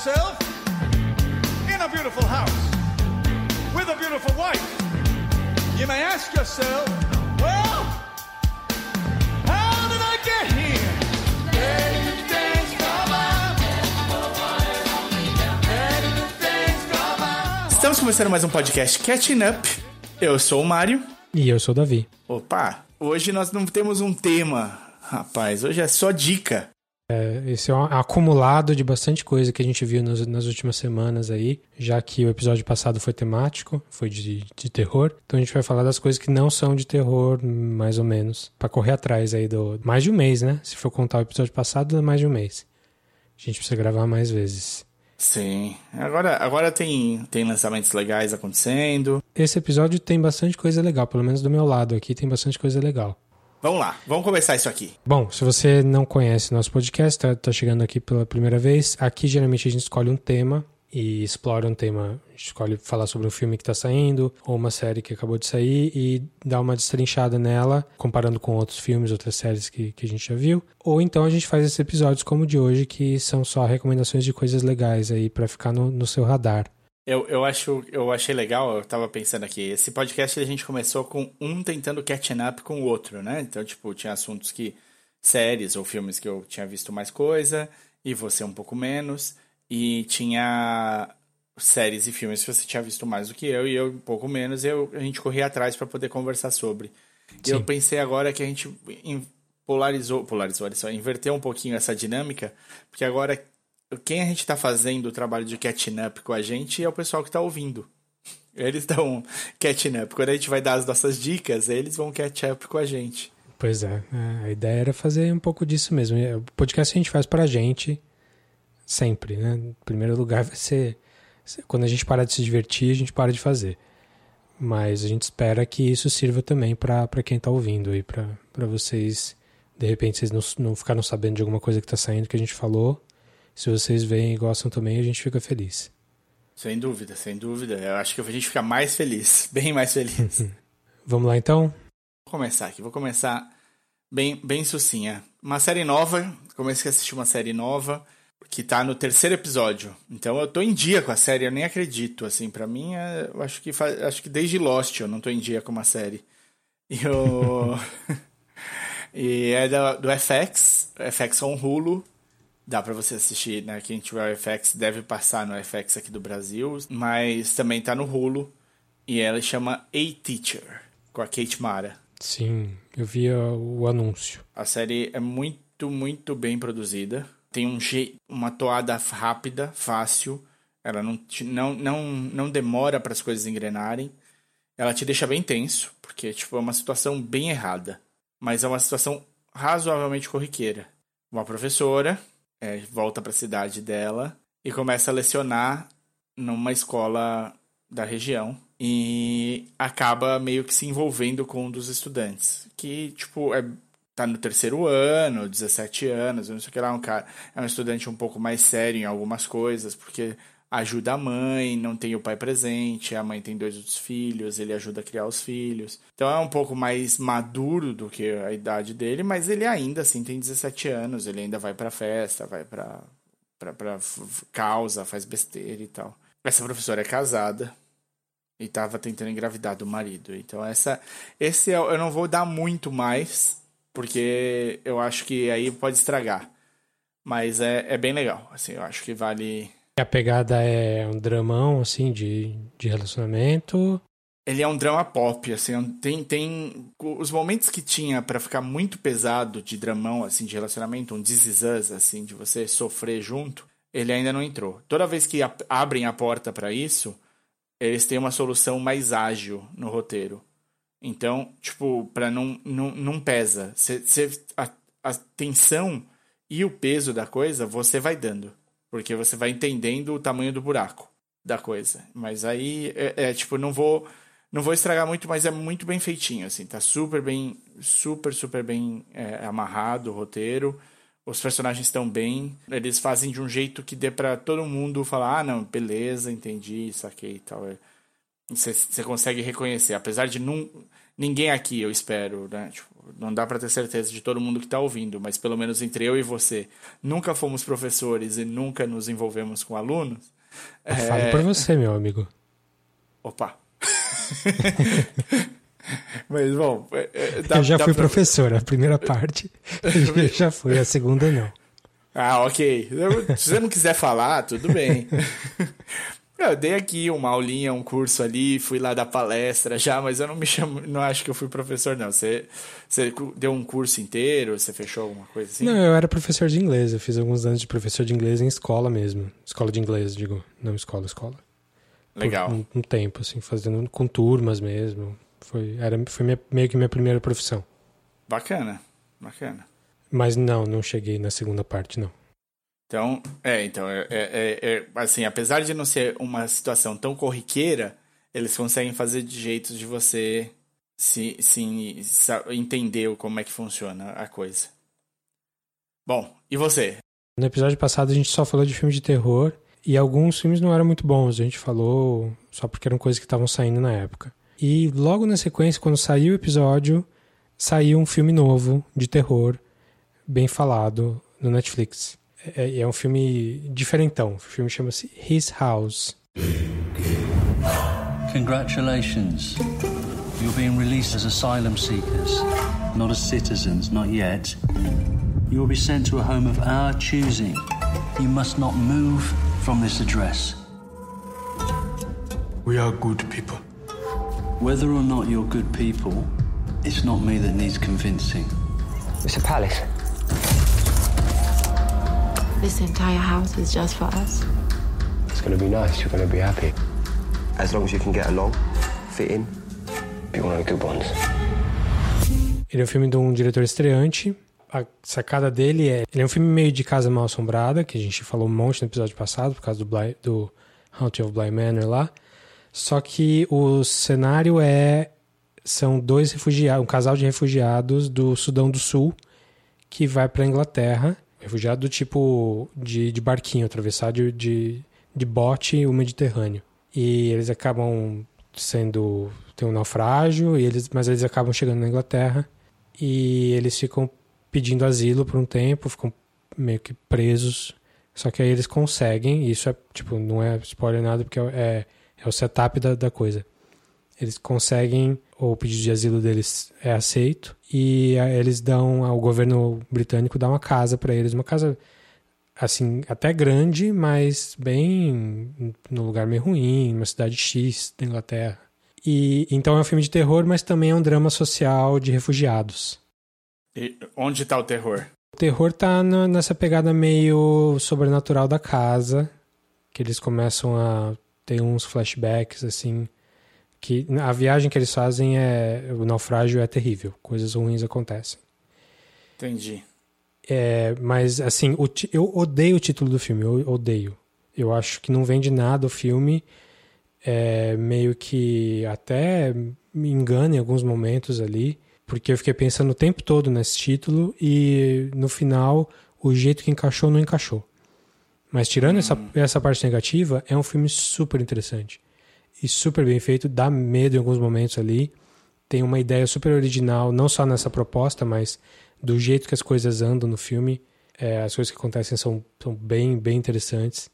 yourself in a beautiful house with a beautiful wife, you may ask yourself, well, how did I get here? Estamos começando mais um podcast Catching Up. Eu sou o Mário. E eu sou o Davi. Opa, hoje nós não temos um tema, rapaz. Hoje é só dica. É, esse é um acumulado de bastante coisa que a gente viu nas, nas últimas semanas aí, já que o episódio passado foi temático, foi de, de terror. Então a gente vai falar das coisas que não são de terror, mais ou menos, Pra correr atrás aí do. Mais de um mês, né? Se for contar o episódio passado, dá mais de um mês. A gente precisa gravar mais vezes. Sim. Agora, agora tem, tem lançamentos legais acontecendo. Esse episódio tem bastante coisa legal, pelo menos do meu lado aqui tem bastante coisa legal. Vamos lá, vamos começar isso aqui. Bom, se você não conhece nosso podcast, tá, tá chegando aqui pela primeira vez, aqui geralmente a gente escolhe um tema e explora um tema. A gente escolhe falar sobre um filme que está saindo ou uma série que acabou de sair e dá uma destrinchada nela, comparando com outros filmes, outras séries que, que a gente já viu. Ou então a gente faz esses episódios como o de hoje, que são só recomendações de coisas legais aí para ficar no, no seu radar. Eu, eu, acho, eu achei legal, eu tava pensando aqui, esse podcast a gente começou com um tentando catching up com o outro, né? Então, tipo, tinha assuntos que, séries ou filmes que eu tinha visto mais coisa, e você um pouco menos, e tinha séries e filmes que você tinha visto mais do que eu, e eu um pouco menos, e eu, a gente corria atrás para poder conversar sobre. E eu pensei agora que a gente polarizou, polarizou, olha só, inverteu um pouquinho essa dinâmica, porque agora quem a gente está fazendo o trabalho de catching up com a gente é o pessoal que está ouvindo. Eles estão catching up. Quando a gente vai dar as nossas dicas, eles vão catch up com a gente. Pois é, é a ideia era fazer um pouco disso mesmo. O podcast a gente faz para a gente sempre, né? Em primeiro lugar vai ser quando a gente parar de se divertir, a gente para de fazer. Mas a gente espera que isso sirva também para quem está ouvindo aí, para vocês, de repente, vocês não, não ficaram sabendo de alguma coisa que está saindo que a gente falou se vocês veem e gostam também, a gente fica feliz. Sem dúvida, sem dúvida. Eu acho que a gente fica mais feliz, bem mais feliz. Vamos lá então? Vou começar aqui, vou começar bem, bem sucinha. Uma série nova, comecei a assistir uma série nova que tá no terceiro episódio. Então eu tô em dia com a série, eu nem acredito, assim, para mim, é, eu acho que faz, acho que desde Lost eu não tô em dia com uma série. E eu E é do, do FX, FX on Hulu, dá para você assistir, né? Quem tiver o FX deve passar no FX aqui do Brasil, mas também tá no Hulu e ela chama A Teacher com a Kate Mara. Sim, eu vi o anúncio. A série é muito, muito bem produzida. Tem um uma toada rápida, fácil. Ela não, não, não, não demora para as coisas engrenarem. Ela te deixa bem tenso, porque tipo, é uma situação bem errada. Mas é uma situação razoavelmente corriqueira. Uma professora é, volta para a cidade dela e começa a lecionar numa escola da região e acaba meio que se envolvendo com um dos estudantes, que tipo é tá no terceiro ano, 17 anos, não sei o que lá, um cara, é um estudante um pouco mais sério em algumas coisas, porque ajuda a mãe, não tem o pai presente, a mãe tem dois outros filhos, ele ajuda a criar os filhos. Então é um pouco mais maduro do que a idade dele, mas ele ainda assim tem 17 anos, ele ainda vai pra festa, vai pra, pra, pra causa, faz besteira e tal. Essa professora é casada e tava tentando engravidar do marido. Então essa esse é, eu não vou dar muito mais, porque eu acho que aí pode estragar. Mas é, é bem legal, assim, eu acho que vale a pegada é um dramão, assim, de, de relacionamento. Ele é um drama pop, assim, tem, tem os momentos que tinha para ficar muito pesado de dramão, assim, de relacionamento, um This Is Us, assim, de você sofrer junto, ele ainda não entrou. Toda vez que abrem a porta para isso, eles têm uma solução mais ágil no roteiro. Então, tipo, para não, não, não pesa. Cê, cê, a, a tensão e o peso da coisa você vai dando. Porque você vai entendendo o tamanho do buraco da coisa. Mas aí, é, é, tipo, não vou não vou estragar muito, mas é muito bem feitinho, assim. Tá super bem, super, super bem é, amarrado o roteiro. Os personagens estão bem. Eles fazem de um jeito que dê para todo mundo falar, ah, não, beleza, entendi, saquei e tal. É, Você, consegue reconhecer, apesar de num, ninguém aqui, eu espero, né? Tipo, não dá para ter certeza de todo mundo que está ouvindo, mas pelo menos entre eu e você, nunca fomos professores e nunca nos envolvemos com alunos. Eu é... Falo por você, meu amigo. Opa. mas bom, é, é, dá, eu já fui pra... professor, a primeira parte eu já fui, a segunda não. Ah, ok. Se você não quiser falar, tudo bem. Eu dei aqui uma aulinha, um curso ali, fui lá dar palestra já, mas eu não me chamo, não acho que eu fui professor, não. Você, você deu um curso inteiro, você fechou alguma coisa assim? Não, eu era professor de inglês, eu fiz alguns anos de professor de inglês em escola mesmo. Escola de inglês, digo, não escola, escola. Legal. Um, um, tempo, assim, fazendo com turmas mesmo. Foi, era, foi minha, meio que minha primeira profissão. Bacana, bacana. Mas não, não cheguei na segunda parte, não. Então, é, então, é, é, é, assim, apesar de não ser uma situação tão corriqueira, eles conseguem fazer de jeitos de você se, se, se entender como é que funciona a coisa. Bom, e você? No episódio passado a gente só falou de filmes de terror e alguns filmes não eram muito bons. A gente falou só porque eram coisas que estavam saindo na época. E logo na sequência, quando saiu o episódio, saiu um filme novo de terror, bem falado, no Netflix. É, é um filme diferentão. O filme chama-se His House. Congratulations. You're being released as asylum seekers, not as citizens, not yet. You will be sent to a home of our choosing. You must not move from this address. We are good people. Whether or not you're good people, it's not me that needs convincing. It's a palace. This entire house is just for us. It's gonna be nice. You're gonna be happy. As long as you can get along, fit in. Be one of the good ones. Ele é um filme de um diretor estreante. A sacada dele é. Ele é um filme meio de casa mal assombrada, que a gente falou um monte no episódio passado, por causa do, Bly, do Haunting of Bly Manor lá. Só que o cenário é. São dois refugiados, um casal de refugiados do Sudão do Sul que vai para Inglaterra Refugiado do tipo de, de barquinho, atravessar de, de, de bote o Mediterrâneo. E eles acabam sendo. tem um naufrágio, e eles, mas eles acabam chegando na Inglaterra e eles ficam pedindo asilo por um tempo, ficam meio que presos. Só que aí eles conseguem, e isso é, tipo, não é spoiler nada, porque é, é o setup da, da coisa. Eles conseguem, o pedido de asilo deles é aceito, e eles dão, o governo britânico dá uma casa para eles, uma casa assim, até grande, mas bem no lugar meio ruim, numa cidade X da Inglaterra. E então é um filme de terror, mas também é um drama social de refugiados. E onde está o terror? O terror tá na, nessa pegada meio sobrenatural da casa, que eles começam a ter uns flashbacks assim que a viagem que eles fazem é o naufrágio é terrível, coisas ruins acontecem. Entendi. É, mas assim, o, eu odeio o título do filme, eu odeio. Eu acho que não vende nada o filme, é, meio que até me engana em alguns momentos ali, porque eu fiquei pensando o tempo todo nesse título e no final o jeito que encaixou não encaixou. Mas tirando hum. essa, essa parte negativa, é um filme super interessante e super bem feito, dá medo em alguns momentos ali. Tem uma ideia super original, não só nessa proposta, mas do jeito que as coisas andam no filme. É, as coisas que acontecem são, são bem, bem interessantes.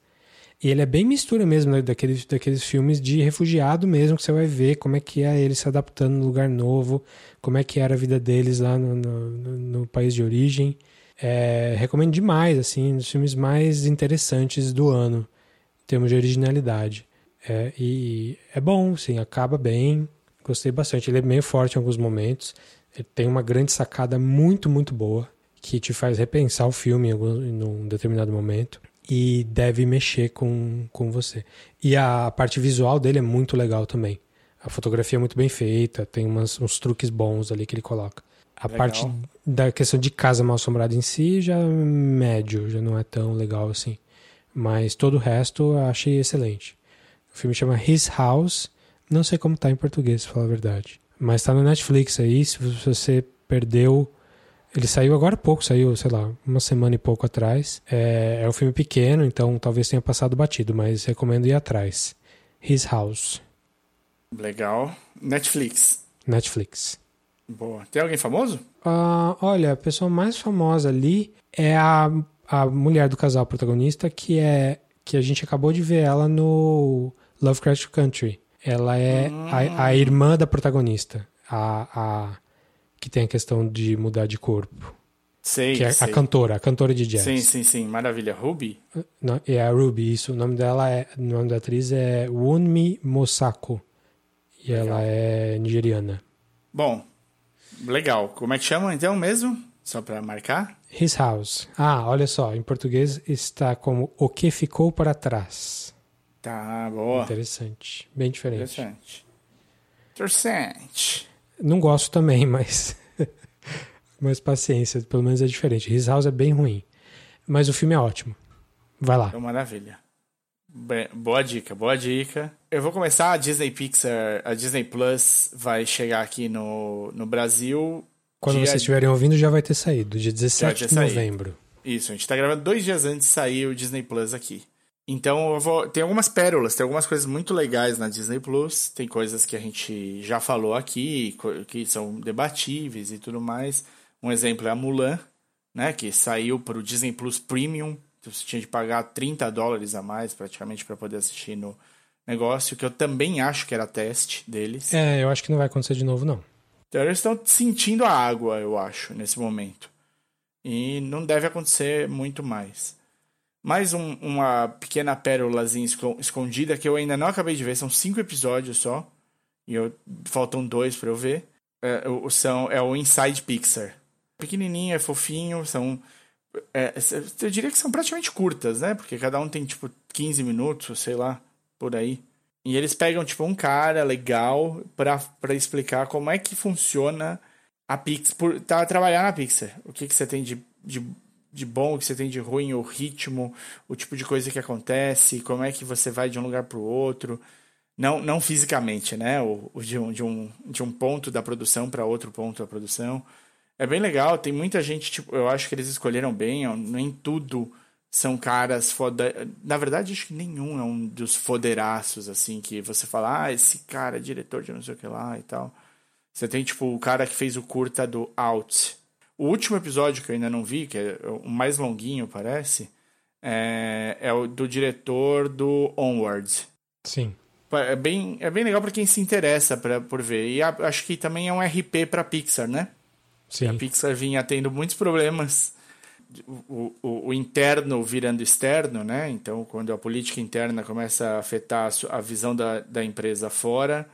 E ele é bem mistura mesmo né, daqueles, daqueles filmes de refugiado mesmo, que você vai ver como é que é eles se adaptando no lugar novo, como é que era a vida deles lá no, no, no país de origem. É, recomendo demais, assim, um dos filmes mais interessantes do ano, em termos de originalidade. É, e é bom, sim, acaba bem. Gostei bastante. Ele é meio forte em alguns momentos. Ele tem uma grande sacada muito, muito boa que te faz repensar o filme em, algum, em um determinado momento e deve mexer com, com você. E a, parte visual dele é muito legal também. A fotografia é muito bem feita, tem umas, uns truques bons ali que ele coloca. A legal. parte da questão de casa mal assombrada em si já é médio, já não é tão legal assim. Mas todo o resto eu achei excelente. O filme chama His House. Não sei como tá em português, pra falar a verdade. Mas tá no Netflix aí. Se você perdeu. Ele saiu agora há pouco, saiu, sei lá, uma semana e pouco atrás. É, é um filme pequeno, então talvez tenha passado batido, mas recomendo ir atrás. His House. Legal. Netflix. Netflix. Boa. Tem alguém famoso? Ah, olha, a pessoa mais famosa ali é a, a mulher do casal protagonista, que é que a gente acabou de ver ela no Lovecraft Country. Ela é a, a irmã da protagonista, a, a que tem a questão de mudar de corpo, Sei, que é sei. a cantora, a cantora de jazz. Sim, sim, sim. Maravilha. Ruby? Não, É a Ruby, isso. O nome dela é, o nome da atriz é Wunmi Mosako. E ela é nigeriana. Bom, legal. Como é que chama então mesmo? Só pra marcar? His House. Ah, olha só, em português está como O que ficou para trás. Tá, boa. Interessante, bem diferente. Interessante. Interessante. Não gosto também, mas mas paciência, pelo menos é diferente. His House é bem ruim, mas o filme é ótimo. Vai lá. Então, maravilha. Boa dica, boa dica. Eu vou começar a Disney Pixar, a Disney Plus vai chegar aqui no, no Brasil. Quando dia- vocês estiverem ouvindo já vai ter saído, dia 17 ter de saído. novembro. Isso, a gente tá gravando dois dias antes de sair o Disney Plus aqui. Então vou. Tem algumas pérolas, tem algumas coisas muito legais na Disney Plus. Tem coisas que a gente já falou aqui, que são debatíveis e tudo mais. Um exemplo é a Mulan, né? Que saiu pro Disney Plus Premium. Então você tinha de pagar 30 dólares a mais praticamente para poder assistir no negócio, que eu também acho que era teste deles. É, eu acho que não vai acontecer de novo, não. Então eles estão sentindo a água, eu acho, nesse momento. E não deve acontecer muito mais. Mais um- uma pequena pérolazinha esco- escondida que eu ainda não acabei de ver. São cinco episódios só. E eu, faltam dois pra eu ver. É, o- são, é o Inside Pixar. Pequenininho, é fofinho. São. é, eu diria que são praticamente curtas, né? Porque cada um tem tipo 15 minutos, sei lá, por aí. E eles pegam, tipo, um cara legal pra explicar como é que funciona a Pixar, tá, trabalhar na Pixar. O que, que você tem de, de, de bom, o que você tem de ruim, o ritmo, o tipo de coisa que acontece, como é que você vai de um lugar pro outro. Não, não fisicamente, né? O, o de, um, de, um, de um ponto da produção para outro ponto da produção. É bem legal, tem muita gente, tipo, eu acho que eles escolheram bem, nem tudo são caras foda. Na verdade, acho que nenhum é um dos foderaços, assim, que você fala, ah, esse cara é diretor de não sei o que lá e tal. Você tem, tipo, o cara que fez o curta do Out. O último episódio que eu ainda não vi, que é o mais longuinho, parece, é, é o do diretor do Onward. Sim. É bem, é bem legal para quem se interessa pra, por ver. E a- acho que também é um RP para Pixar, né? Sim. A Pixar vinha tendo muitos problemas. O, o, o interno virando externo, né? Então, quando a política interna começa a afetar a, visão da, da empresa fora,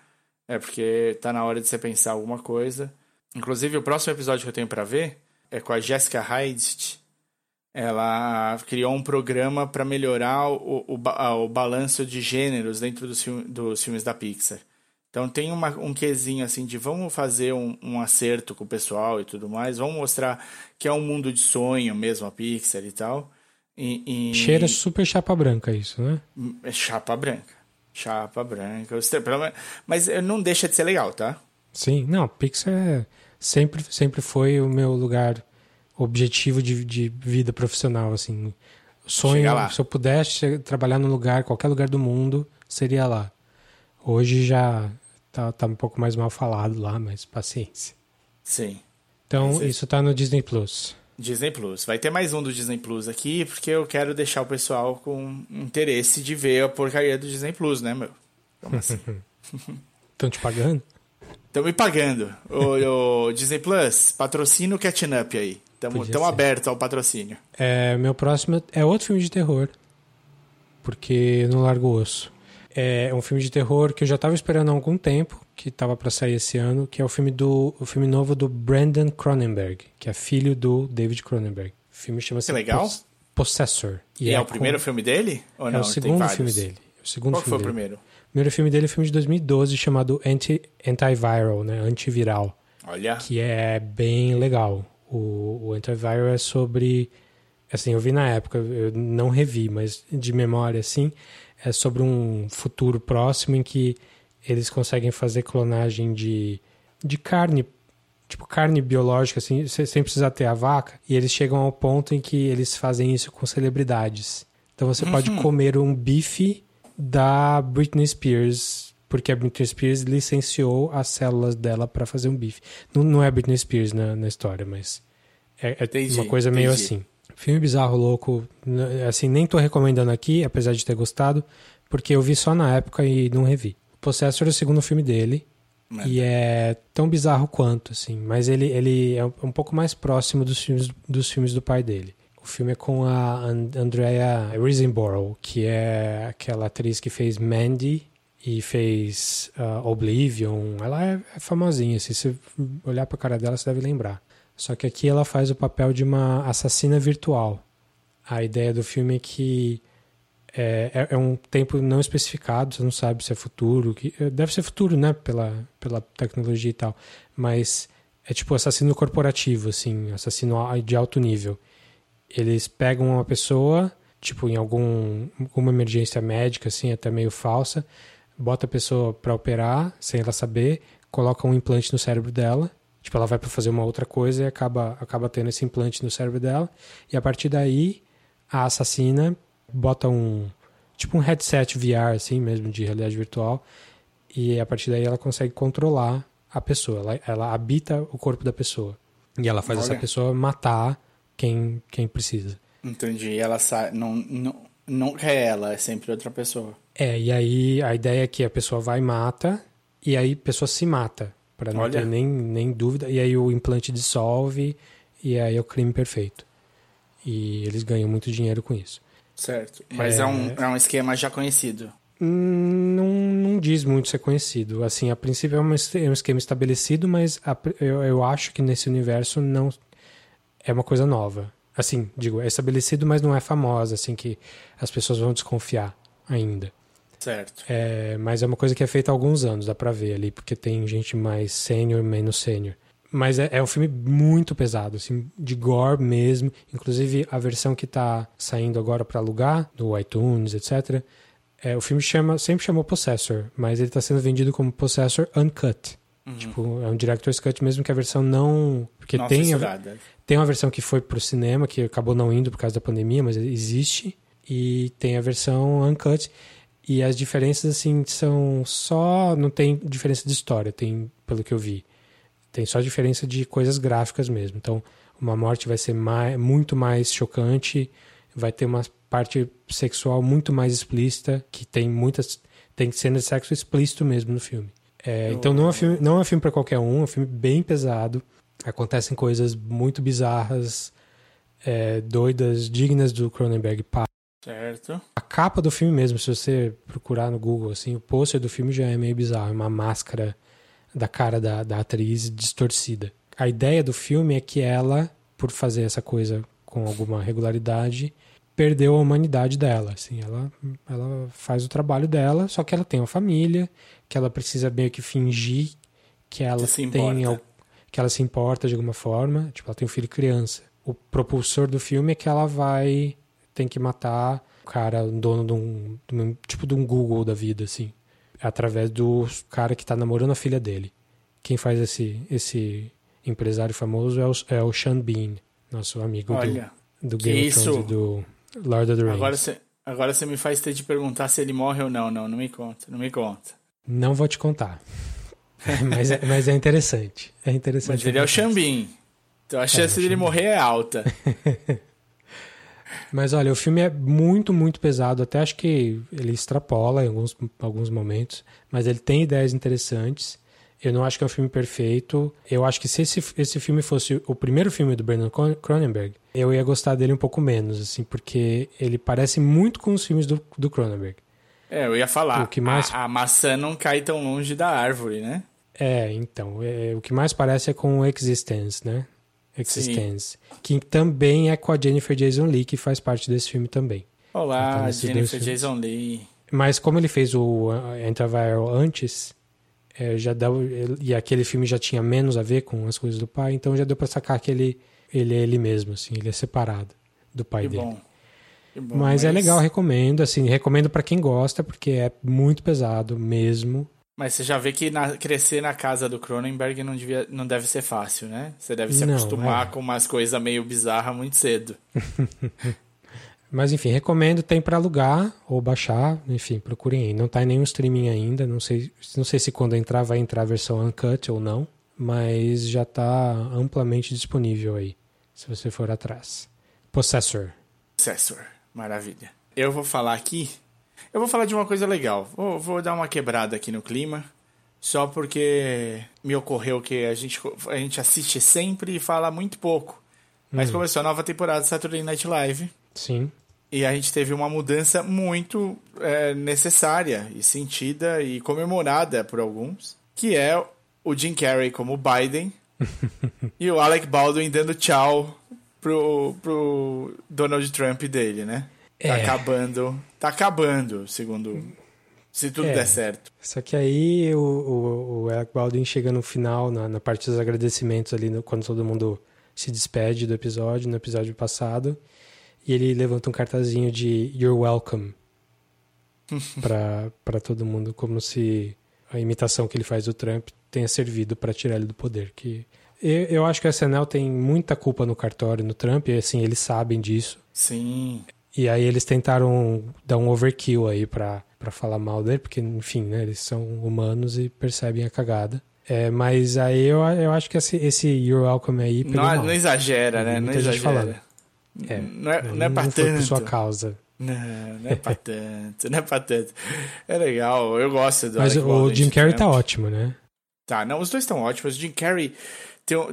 é porque tá na hora de você pensar alguma coisa. Inclusive, o próximo episódio que eu tenho para ver é com a Jessica Hyde. Ela criou um programa para melhorar o, o, o balanço de gêneros dentro dos, dos filmes da Pixar. Então tem uma, um quesinho assim de vamos fazer um, um acerto com o pessoal e tudo mais, vamos mostrar que é um mundo de sonho mesmo a Pixar e tal. E, e- Cheira super chapa branca isso, né? é chapa branca. Chapa branca. Mas eh, não deixa de ser legal, tá? Sim, não, Pixar é- sempre, sempre foi o meu lugar objetivo de, de vida profissional, assim. Sonho, se eu pudesse trabalhar num lugar, qualquer lugar do mundo, seria lá. Hoje já tá, tá um pouco mais mal falado lá, mas paciência. Sim. Então, Mas é- isso tá no Disney Plus. Disney Plus. Vai ter mais um do Disney Plus aqui, porque eu quero deixar o pessoal com interesse de ver a porcaria do Disney Plus, né, meu? Como assim? Estão te pagando? Estão me pagando. O, o Disney Plus, patrocina o Catching Up aí. Estamos abertos ao patrocínio. É, meu próximo é outro filme de terror. Porque não largo o osso. É um filme de terror que eu já estava esperando há algum tempo, que estava para sair esse ano, que é o filme do o filme novo do Brandon Cronenberg, que é filho do David Cronenberg. O filme chama-se legal. Possessor. E, é, o com- primeiro filme dele? Ou É não? o segundo filme dele. O segundo Qual que foi filme o dele. primeiro? O primeiro filme dele é um filme de 2012 chamado Anti, Antiviral, né? Antiviral Olha. que é bem legal. O, o Antiviral é sobre. Assim, eu vi na época, eu não revi, mas de memória, assim, é sobre um futuro próximo em que eles conseguem fazer clonagem de, de carne, tipo carne biológica, assim, se- sem precisar ter a vaca, e eles chegam ao ponto em que eles fazem isso com celebridades. Então você pode comer um bife da Britney Spears, porque a Britney Spears licenciou as células dela para fazer um bife. Não, não é Britney Spears na, na história, mas é, é Entendi, uma coisa meio entendi. assim. Filme bizarro, louco. Assim, nem tô recomendando aqui, apesar de ter gostado, porque eu vi só na época e não revi. Possessor é o segundo filme dele. Mano. E é tão bizarro quanto, assim. Mas ele, ele é um um pouco mais próximo dos filmes, dos filmes do pai dele. O filme é com a And- Andrea Riseborough, que é aquela atriz que fez Mandy e fez ah, Oblivion. Ela é, é famosinha, se você olhar pra cara dela, você deve lembrar. Só que aqui ela faz o papel de uma assassina virtual. A ideia do filme é que é, é- é um tempo não especificado, você não sabe se é futuro. Que, é, deve ser futuro, né? Pela, pela tecnologia e tal. Mas é tipo assassino corporativo, assim, assassino de alto nível. Eles pegam uma pessoa, tipo, em algum, alguma emergência médica, assim, até meio falsa, bota a pessoa pra operar, sem ela saber, coloca um implante no cérebro dela. Tipo, ela vai pra fazer uma outra coisa e acaba, acaba tendo esse implante no cérebro dela. E a partir daí, a assassina bota um tipo um headset VR assim mesmo de realidade virtual e a partir daí ela consegue controlar a pessoa ela, ela habita o corpo da pessoa e ela faz essa Olha. pessoa matar quem quem precisa Entendi. Ela sai. Não, não, nunca é ela, é sempre outra pessoa. é e aí a ideia é que a pessoa vai e mata e aí a pessoa se mata para não Olha. ter nem, nem dúvida e aí o implante dissolve e aí é o crime perfeito e eles ganham muito dinheiro com isso Certo. Mas é, um, é um esquema já conhecido. Hum, Não, não diz muito ser conhecido. Assim, a princípio é um, é um esquema estabelecido, mas a- eu, eu acho que nesse universo não é uma coisa nova. Assim, digo, é estabelecido, mas não é famosa, assim, que as pessoas vão desconfiar ainda. Certo. É, mas é uma coisa que é feita há alguns anos, dá pra ver ali, porque tem gente mais sênior, menos sênior. Mas é, é um filme muito pesado, assim, de gore mesmo. Inclusive, a versão que tá saindo agora pra alugar, do iTunes, etc. É, o filme chama, sempre chamou Possessor, mas ele tá sendo vendido como Possessor Uncut. Tipo, é um Director's Cut mesmo que a versão não... Porque Não tem, a. tem uma versão que foi pro cinema, que acabou não indo por causa da pandemia, mas existe. E tem a versão uncut. E as diferenças, assim, são só. Não tem diferença de história, tem, pelo que eu vi. Tem só diferença de coisas gráficas mesmo. Então, uma morte vai ser mais, muito mais chocante, vai ter uma parte sexual muito mais explícita, que tem muitas. Tem cenas de sexo explícito mesmo no filme. É, então não é um filme, não é um filme para qualquer um, é um filme bem pesado. Acontecem coisas muito bizarras, é, doidas, dignas do Cronenberg. Certo. A capa do filme mesmo, se você procurar no Google, assim, o pôster do filme já é meio bizarro, é uma máscara da cara da, da atriz distorcida. A ideia do filme é que ela, por fazer essa coisa com alguma regularidade, perdeu a humanidade dela, assim, ela, ela faz o trabalho dela, só que ela tem uma família, que ela precisa meio que fingir que ela Que tem que ela se importa de alguma forma, tipo, ela tem um filho criança. O propulsor do filme é que ela vai tem que matar o cara, o dono de um, de um- tipo de um Google da vida, assim, através do cara que tá namorando a filha dele. Quem faz esse esse empresário famoso é o, é o Sean Bean, nosso amigo Olha. do, do Game of? Thrones e do Lord of the Rings. Agora você, agora você me faz ter de perguntar se ele morre ou não. Não, não me conta. Não me conta. Não vou te contar. mas, é, mas é interessante. É interessante. Mas ele é o Xambin. Então a chance dele morrer é alta. Mas olha, o filme é muito, muito pesado. Até acho que ele extrapola em alguns, alguns momentos. Mas ele tem ideias interessantes. Eu não acho que é um filme perfeito. Eu acho que se esse, esse filme fosse o primeiro filme do Brandon Cron- Cronenberg, eu ia gostar dele um pouco menos, assim, porque ele parece muito com os filmes do, do Cronenberg. É, eu ia falar. O que mais- A, a maçã não cai tão longe da árvore, né? É, então, é, o que mais parece é com Existence, né? Existence. Que também é com a Jennifer Jason Leigh, que faz parte desse filme também. Então, Olá, dois Jennifer. Jason Leigh. Mas como ele fez o Antiviral antes, é, já deu, e aquele filme já tinha menos a ver com as coisas do pai, então já deu pra sacar que ele, ele é ele mesmo, assim, ele é separado do pai Que dele. bom. Que bom. Mas, é legal, recomendo, assim, recomendo pra quem gosta, porque é muito pesado mesmo. Mas você já vê que na- crescer na casa do Cronenberg não, devia, não deve ser fácil, né? Você deve se Não, acostumar é. com umas coisas meio bizarras muito cedo. Mas enfim, recomendo, tem para alugar ou baixar, enfim, procurem aí. Não tá em nenhum streaming ainda, não sei, não sei se quando entrar vai entrar a versão uncut ou não, mas já tá amplamente disponível aí, se você for atrás. Possessor. Possessor, maravilha. Eu vou falar aqui, eu vou falar de uma coisa legal. Vou, vou dar uma quebrada aqui no clima, só porque me ocorreu que a gente, a gente assiste sempre e fala muito pouco. Mas começou a nova temporada do Saturday Night Live. Sim. E a gente teve uma mudança muito é, necessária e sentida e comemorada por alguns, que é o Jim Carrey como Biden e o Alec Baldwin dando tchau pro, pro Donald Trump dele, né? Tá É. acabando. Tá acabando, segundo. Se tudo É. der certo. Só que aí o, o, o Alec Baldwin chega no final, na, na parte dos agradecimentos ali, no- quando todo mundo se despede do episódio, no episódio passado, e ele levanta um cartazinho de You're welcome pra, pra todo mundo, como se a imitação que ele faz do Trump tenha servido pra tirar ele do poder. Que eu, eu acho que a SNL tem muita culpa no cartório, no Trump, e assim, eles sabem disso. Sim. E aí eles tentaram dar um overkill aí pra, pra falar mal dele, porque, enfim, né, eles são humanos e percebem a cagada. É, mas aí eu, eu acho que esse, esse You're Welcome aí Não, mal. não exagera, né? Não Muita gente exagera. falando. É, Não é, não é pra foi por tanto. sua causa. Não, não é pra tanto, não é pra tanto. É legal, eu gosto do Mas Alec o Baldwin Jim Carrey tá ótimo, né? Tá, não, os dois estão ótimos. O Jim Carrey tem, um-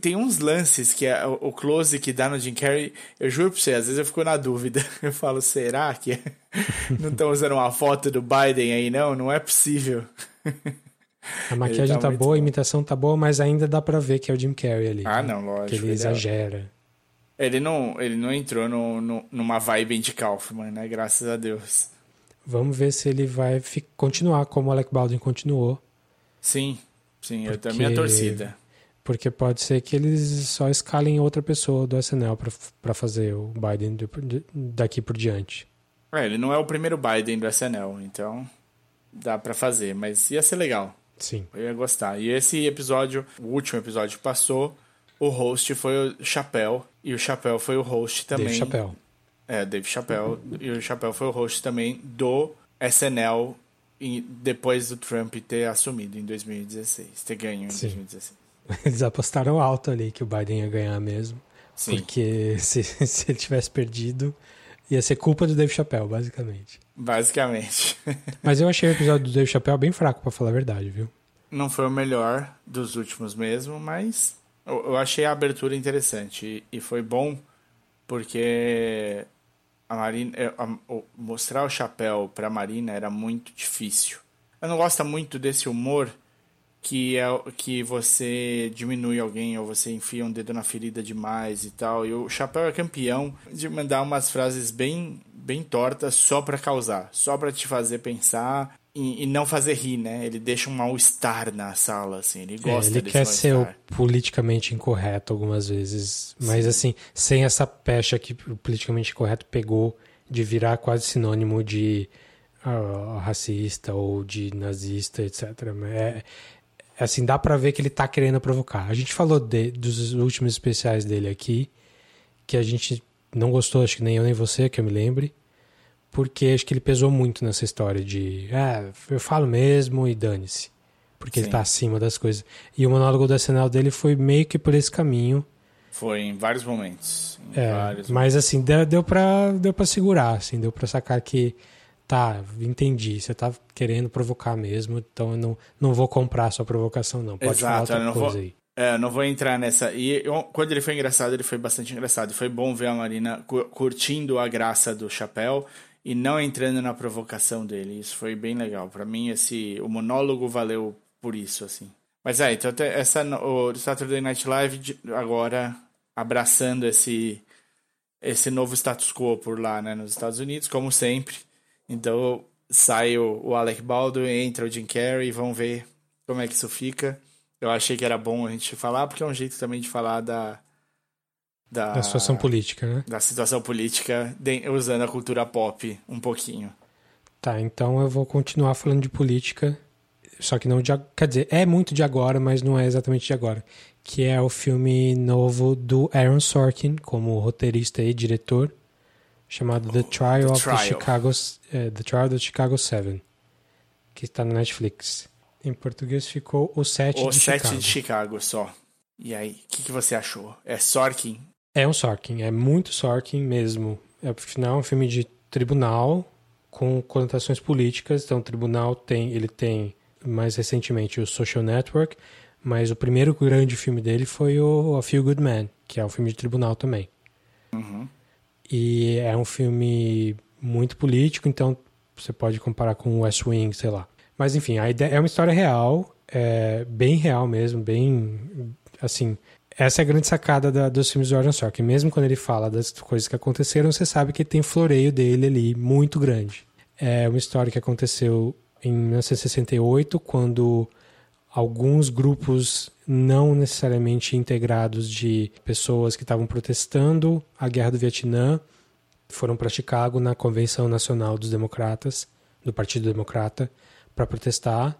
tem uns lances que é o close que dá no Jim Carrey. Eu juro pra você, às vezes eu fico na dúvida. Eu falo, será que não estão usando uma foto do Biden aí, não? Não é possível. A maquiagem tá tá, boa, a bom. imitação tá boa, mas ainda dá pra ver que é o Jim Carrey ali. Ah, né? não, lógico. Que ele ele é- exagera. Ele não, ele não entrou no, no- numa vibe de Kaufman, né? Graças a Deus. Vamos ver se ele vai continuar como o Alec Baldwin continuou. Sim, sim, eu Porque- também a torcida. Porque pode ser que eles só escalem outra pessoa do SNL pra fazer o Biden de- de- daqui por diante. É, ele não é o primeiro Biden do SNL, então dá pra fazer, mas ia ser legal. Sim. Eu ia gostar. E esse episódio, o último episódio que passou, o host foi o Chapéu. E o Chapéu foi o host também. Dave Chappelle. É, Dave Chappelle. E o Chapéu foi o host também do SNL depois do Trump ter assumido em 2016. Ter ganho em Sim. 2016. Eles apostaram alto ali que o Biden ia ganhar mesmo. Sim. Porque se, se ele tivesse perdido, ia ser culpa do Dave Chappelle, basicamente. Basicamente. Mas eu achei o episódio do Dave Chappelle bem fraco, pra falar a verdade, viu? Não foi o melhor dos últimos mesmo, mas eu, achei a abertura interessante. E, foi bom porque a Marina, é, a- o- mostrar o chapéu pra Marina era muito difícil. Eu não gosto muito desse humor que é que você diminui alguém ou você enfia um dedo na ferida demais e tal. E o chapéu é campeão de mandar umas frases bem bem tortas só pra causar, só pra te fazer pensar e, e não fazer rir, né? Ele deixa um mal-estar na sala, assim. Ele É, gosta ele desse quer ser o politicamente incorreto algumas vezes, mas assim, sem essa pecha que o politicamente incorreto pegou de virar quase sinônimo de ah, racista ou de nazista, etc. É, é assim, dá pra ver que ele tá querendo provocar. A gente falou de- dos últimos especiais dele aqui, que a gente não gostou, acho que nem eu nem você, que eu me lembre, porque acho que ele pesou muito nessa história de, ah, eu falo mesmo e dane-se porque ele Sim. tá acima das coisas. E o monólogo do SNL dele foi meio que por esse caminho. Foi em vários momentos. Em É, vários mas assim, deu, deu, pra, deu pra segurar, assim, deu pra sacar que tá, entendi, você tá querendo provocar mesmo, então eu não, não vou comprar a sua provocação, não. Pode falar Exato, outra eu não coisa vou, aí. é, não vou entrar nessa. E eu- quando ele foi engraçado, ele foi bastante engraçado. Foi bom ver a Marina cu- curtindo a graça do chapéu e não entrando na provocação dele. Isso foi bem legal. Pra mim, esse o monólogo valeu por isso, assim. Mas é, então essa o Saturday Night Live agora abraçando esse esse novo status quo por lá, né, nos Estados Unidos, como sempre. Então sai o, o Alec Baldwin, entra o Jim Carrey, vamos ver como é que isso fica. Eu achei que era bom a gente falar, porque é um jeito também de falar da. Da, Da situação política, né? da situação política, de- usando a cultura pop um pouquinho. Tá, então eu vou continuar falando de política, só que não de. Quer dizer, é muito de agora, mas não é exatamente de agora. Que é o filme novo do Aaron Sorkin, como roteirista e diretor, chamado The Trial of the Trial. Chicago, é, The Trial of the Chicago 7, que está no Netflix. Em português ficou O Sete O de Sete Chicago. de Chicago só. E aí, o que, que você achou? É Sorkin? É um Sorkin, é muito Sorkin mesmo. É, Afinal, é um filme de tribunal com conotações políticas. Então, o tribunal tem, ele tem mais recentemente o Social Network, mas o primeiro grande filme dele foi o A Few Good Men, que é um filme de tribunal também. E é um filme muito político, então você pode comparar com West Wing, sei lá. Mas enfim, a ideia é uma história real, é bem real mesmo, bem assim. Essa é a grande sacada da- dos filmes do Aaron Sorkin. Mesmo quando ele fala das coisas que aconteceram, você sabe que tem floreio dele ali muito grande. É uma história que aconteceu em 1968, quando alguns grupos não necessariamente integrados de pessoas que estavam protestando a guerra do Vietnã foram para Chicago na Convenção Nacional dos Democratas, do Partido Democrata, para protestar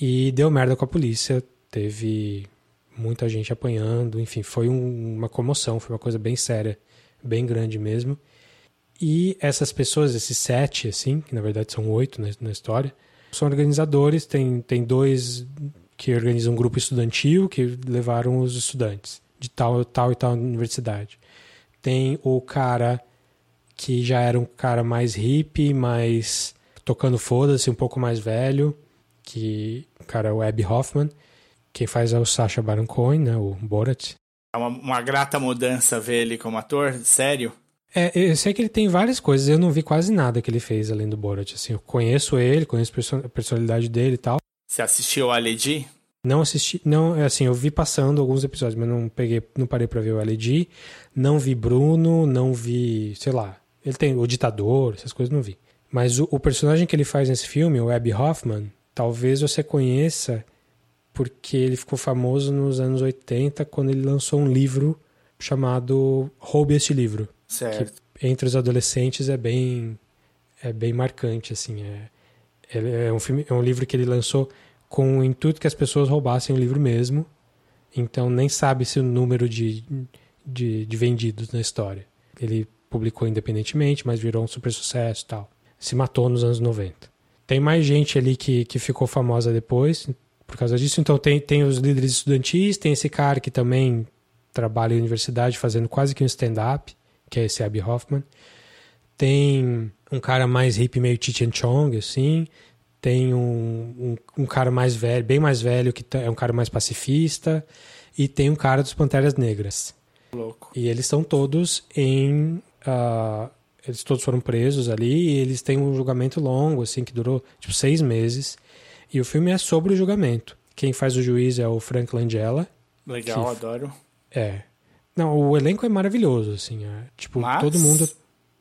e deu merda com a polícia. Teve muita gente apanhando, enfim, foi um- uma comoção, foi uma coisa bem séria, bem grande mesmo. E essas pessoas, esses sete, assim, que na verdade são oito na, na história, são organizadores. Tem, tem dois que organizam um grupo estudantil que levaram os estudantes de tal, tal e tal universidade. Tem o cara que já era um cara mais hippie, mais tocando foda-se, um pouco mais velho, que o cara é o Abby Hoffman. Quem faz é o Sacha Baron Cohen, né, o Borat. É uma, uma grata mudança ver ele como ator? Sério? É, eu sei que ele tem várias coisas, eu não vi quase nada que ele fez além do Borat. Assim, eu conheço ele, conheço a perso- a personalidade dele e tal. Você assistiu a Lady? Não assisti, não, é assim, eu vi passando alguns episódios, mas não peguei, não parei pra ver o LED, não vi Bruno, não vi, sei lá, ele tem o ditador, essas coisas não vi. Mas o, o personagem que ele faz nesse filme, o Abby Hoffman, talvez você conheça porque ele ficou famoso nos anos 80 quando ele lançou um livro chamado Roube este livro Certo. que entre os adolescentes é bem é bem marcante assim é ele é um filme é um livro que ele lançou com o intuito que as pessoas roubassem o livro mesmo. Então nem sabe se o número de, de, de vendidos na história. Ele publicou independentemente mas virou um super sucesso e tal. Se matou nos anos 90 tem mais gente ali que, que ficou famosa depois por causa disso. Então tem, tem os líderes estudantis tem esse cara que também trabalha em universidade fazendo quase que um stand-up que é esse Abby Hoffman. Tem um cara mais hippie, meio Cheech and Chong, assim. Tem um, um, um cara mais velho, bem mais velho, que tá- é um cara mais pacifista. E tem um cara dos Panteras Negras. Louco. E eles estão todos em. ah, eles todos foram presos ali e eles têm um julgamento longo, assim, que durou tipo seis meses. E o filme é sobre o julgamento. Quem faz o juiz é o Frank Langella. Legal, Que- adoro. É. Não, o elenco é maravilhoso, assim. é, tipo, Mas- todo mundo.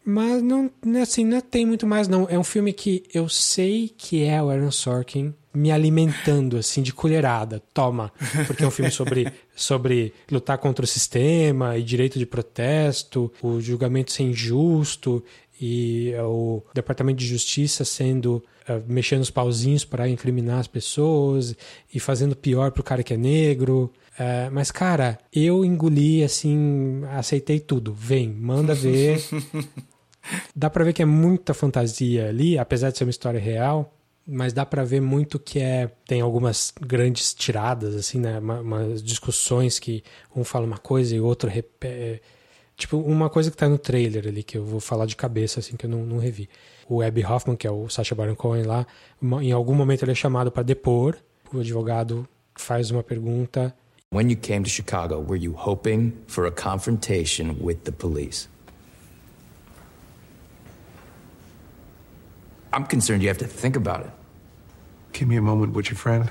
Mas não, é assim, não tem muito mais, não. É um filme que eu sei que é o Aaron Sorkin me alimentando, assim, de colherada. Toma. Porque é um filme sobre, sobre lutar contra o sistema e direito de protesto, o julgamento ser injusto e é, o Departamento de Justiça sendo eh, mexendo os pauzinhos para incriminar as pessoas e fazendo pior pro cara que é negro. Eh, mas, cara, eu engoli assim, aceitei tudo. Vem, manda ver. dá pra ver que é muita fantasia ali, apesar de ser uma história real. Mas dá pra ver muito que é. Tem algumas grandes tiradas, assim, né? Uma- umas discussões que um fala uma coisa e o outro repete. Tipo, uma coisa que tá no trailer ali, que eu vou falar de cabeça, assim, que eu não, não revi. O Abby Hoffman, que é o Sacha Baron Cohen lá, em algum momento ele é chamado para depor. O advogado faz uma pergunta. When you came to Chicago, were you hoping for a confrontation with the police? I'm concerned you have to think about it. Give me a moment, would you, friend?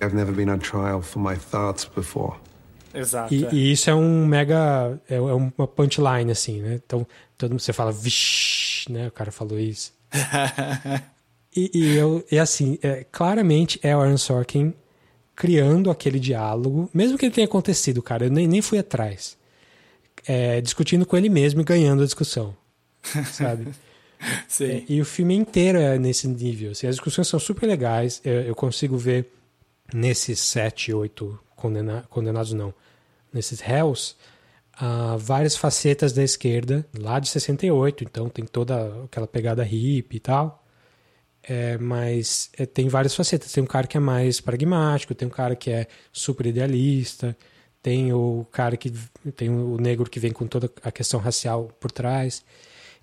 I've never been on trial for my thoughts before. Exato. E, é. e isso é um mega. É, é uma punchline, assim, né? Então, todo mundo, você fala, vixi, né? O cara falou isso. E, e eu, e assim, é, claramente é o Aaron Sorkin criando aquele diálogo, mesmo que ele tenha acontecido, cara, eu nem, nem fui atrás. É, discutindo com ele mesmo e ganhando a discussão, sabe? Sim. É, e o filme inteiro é nesse nível. assim, as discussões são super legais. Eu, eu consigo ver nesses sete, oito condena, condenados, não. Nesses réus, uh, várias facetas da esquerda, lá de 68, então tem toda aquela pegada hippie e tal. É, mas é, tem várias facetas. Tem um cara que é mais pragmático, tem um cara que é super idealista, tem o cara que tem o negro que vem com toda a questão racial por trás.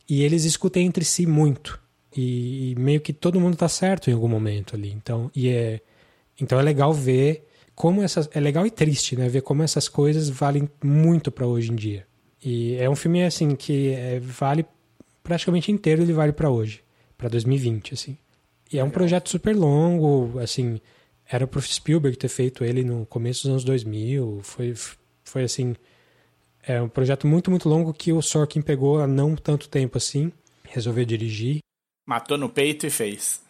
E eles discutem entre si muito. E, e meio que todo mundo tá certo em algum momento ali. Então, e é, então é legal ver como essas. É legal e triste, né? Ver como essas coisas valem muito para hoje em dia. E é um filme, assim, que é, vale praticamente inteiro, ele vale para hoje, para 2020, assim. E é um projeto super longo, assim, era pro Spielberg ter feito ele no começo dos anos 2000, foi, foi assim, é um projeto muito, muito longo que o Sorkin pegou há não tanto tempo assim, resolveu dirigir. Matou no peito e fez.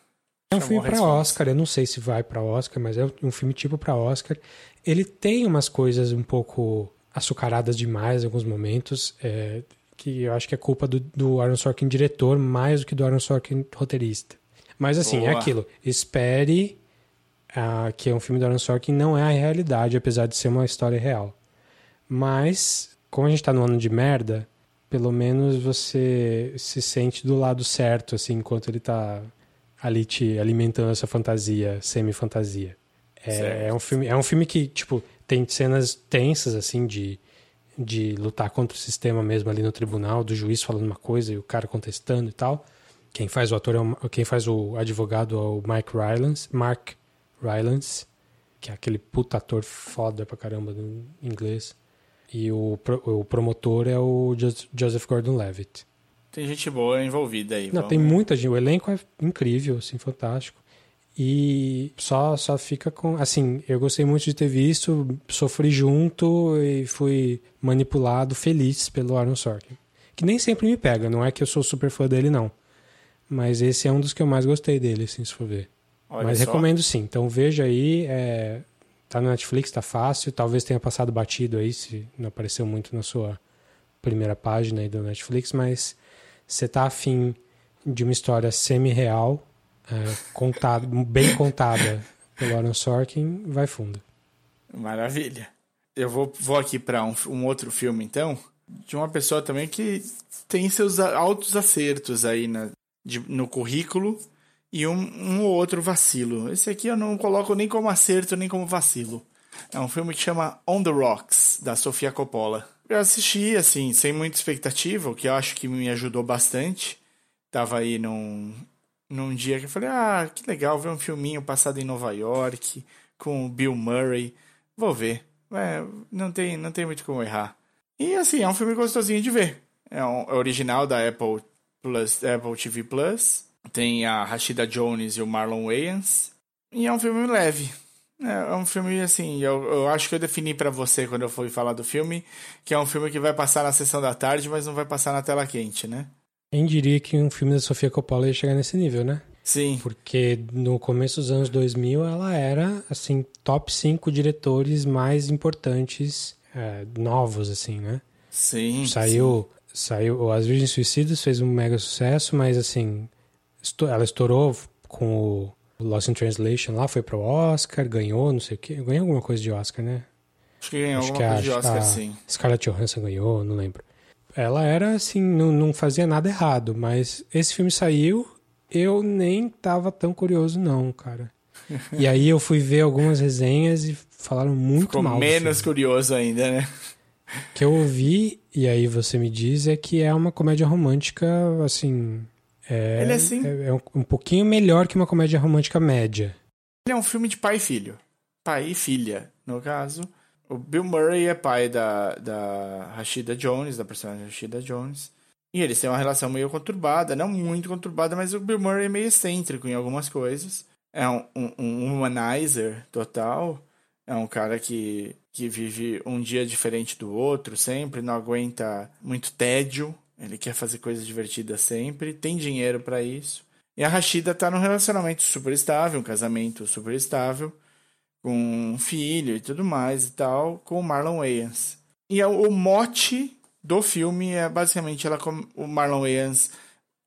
É um Chamou filme para Oscar, eu não sei se vai para Oscar, mas é um filme tipo para Oscar. Ele tem umas coisas um pouco açucaradas demais em alguns momentos, é, que eu acho que é culpa do, do Aaron Sorkin diretor mais do que do Aaron Sorkin roteirista. Mas assim, é Boa. é aquilo. Espere uh, que é um filme do Aaron Sorkin, não é a realidade, apesar de ser uma história real. Mas, como a gente tá no ano de merda, pelo menos você se sente do lado certo, assim, enquanto ele tá ali te alimentando essa fantasia, semi-fantasia. É, é, um filme, é um filme que, tipo, tem cenas tensas, assim, de, de lutar contra o sistema mesmo ali no tribunal, do juiz falando uma coisa e o cara contestando e tal. Quem faz o ator é o, quem faz o advogado é o Mike Rylance, Mark Rylance, que é aquele puta ator foda pra caramba no inglês. E o, o promotor é o Joseph Gordon-Levitt. Tem gente boa envolvida aí. Não, vamos... tem muita gente. O elenco é incrível, assim, fantástico. E só, só fica com. Assim, eu gostei muito de ter visto, sofri junto e fui manipulado, feliz pelo Aaron Sorkin. Que nem sempre me pega, não é que eu sou super fã dele, não. Mas esse é um dos que eu mais gostei dele, assim, se for ver. Olha Mas só. recomendo sim. Então veja aí. É... Tá no Netflix, tá fácil. Talvez tenha passado batido aí, se não apareceu muito na sua primeira página aí do Netflix, mas você tá afim de uma história semi-real, é, contada, bem contada pelo Aaron Sorkin, vai fundo. Maravilha. Eu vou, vou aqui para um, um outro filme, então, de uma pessoa também que tem seus altos acertos aí na, de, no currículo e um, um ou outro vacilo. Esse aqui eu não coloco nem como acerto nem como vacilo. É um filme que chama On the Rocks, da Sofia Coppola. Eu assisti, assim, sem muita expectativa, o que eu acho que me ajudou bastante. Tava aí num, num dia que eu falei, ah, que legal ver um filminho passado em Nova York, com o Bill Murray. Vou ver. É, não, tem, não tem muito como errar. E, assim, é um filme gostosinho de ver. É, um, é original da Apple Plus, Apple TV Plus. Tem a Rashida Jones e o Marlon Wayans. E é um filme leve. É, é um filme assim, eu, eu acho que eu defini para você quando eu fui falar do filme, que é um filme que vai passar na sessão da tarde, mas não vai passar na tela quente, né? Quem diria que um filme da Sofia Coppola ia chegar nesse nível, né? Sim. Porque no começo dos anos 2000 ela era, assim, top 5 diretores mais importantes, é, novos, assim, né? Sim. Saiu, sim. Saiu As Virgens Suicidas, fez um mega sucesso, mas, assim, ela estourou com o Lost in Translation lá, foi pro Oscar, ganhou, não sei o quê. Ganhou alguma coisa de Oscar, né? Acho que ganhou Acho alguma que coisa de Oscar, sim. Scarlett Johansson ganhou, não lembro. Ela era, assim, não, não fazia nada errado, mas esse filme saiu, eu nem tava tão curioso não, cara. e aí eu fui ver algumas resenhas e falaram muito Ficou mal. menos curioso ainda, né? Que eu ouvi, e aí você me diz, é que é uma comédia romântica, assim, é, ele é assim. É, é um, um, pouquinho melhor que uma comédia romântica média. Ele é um filme de pai e filho. Pai e filha, no caso. O Bill Murray é pai da, da Rashida Jones, da personagem Rashida Jones. E eles têm uma relação meio conturbada, não muito conturbada, mas o Bill Murray é meio excêntrico em algumas coisas. É um, um, um humanizer total. É um cara que, que vive um dia diferente do outro sempre, não aguenta muito tédio. Ele quer fazer coisas divertidas sempre, tem dinheiro para isso. E a Rashida tá num relacionamento super estável, um casamento super estável, com um filho e tudo mais e tal, com o Marlon Wayans. E o mote do filme é basicamente ela o Marlon Wayans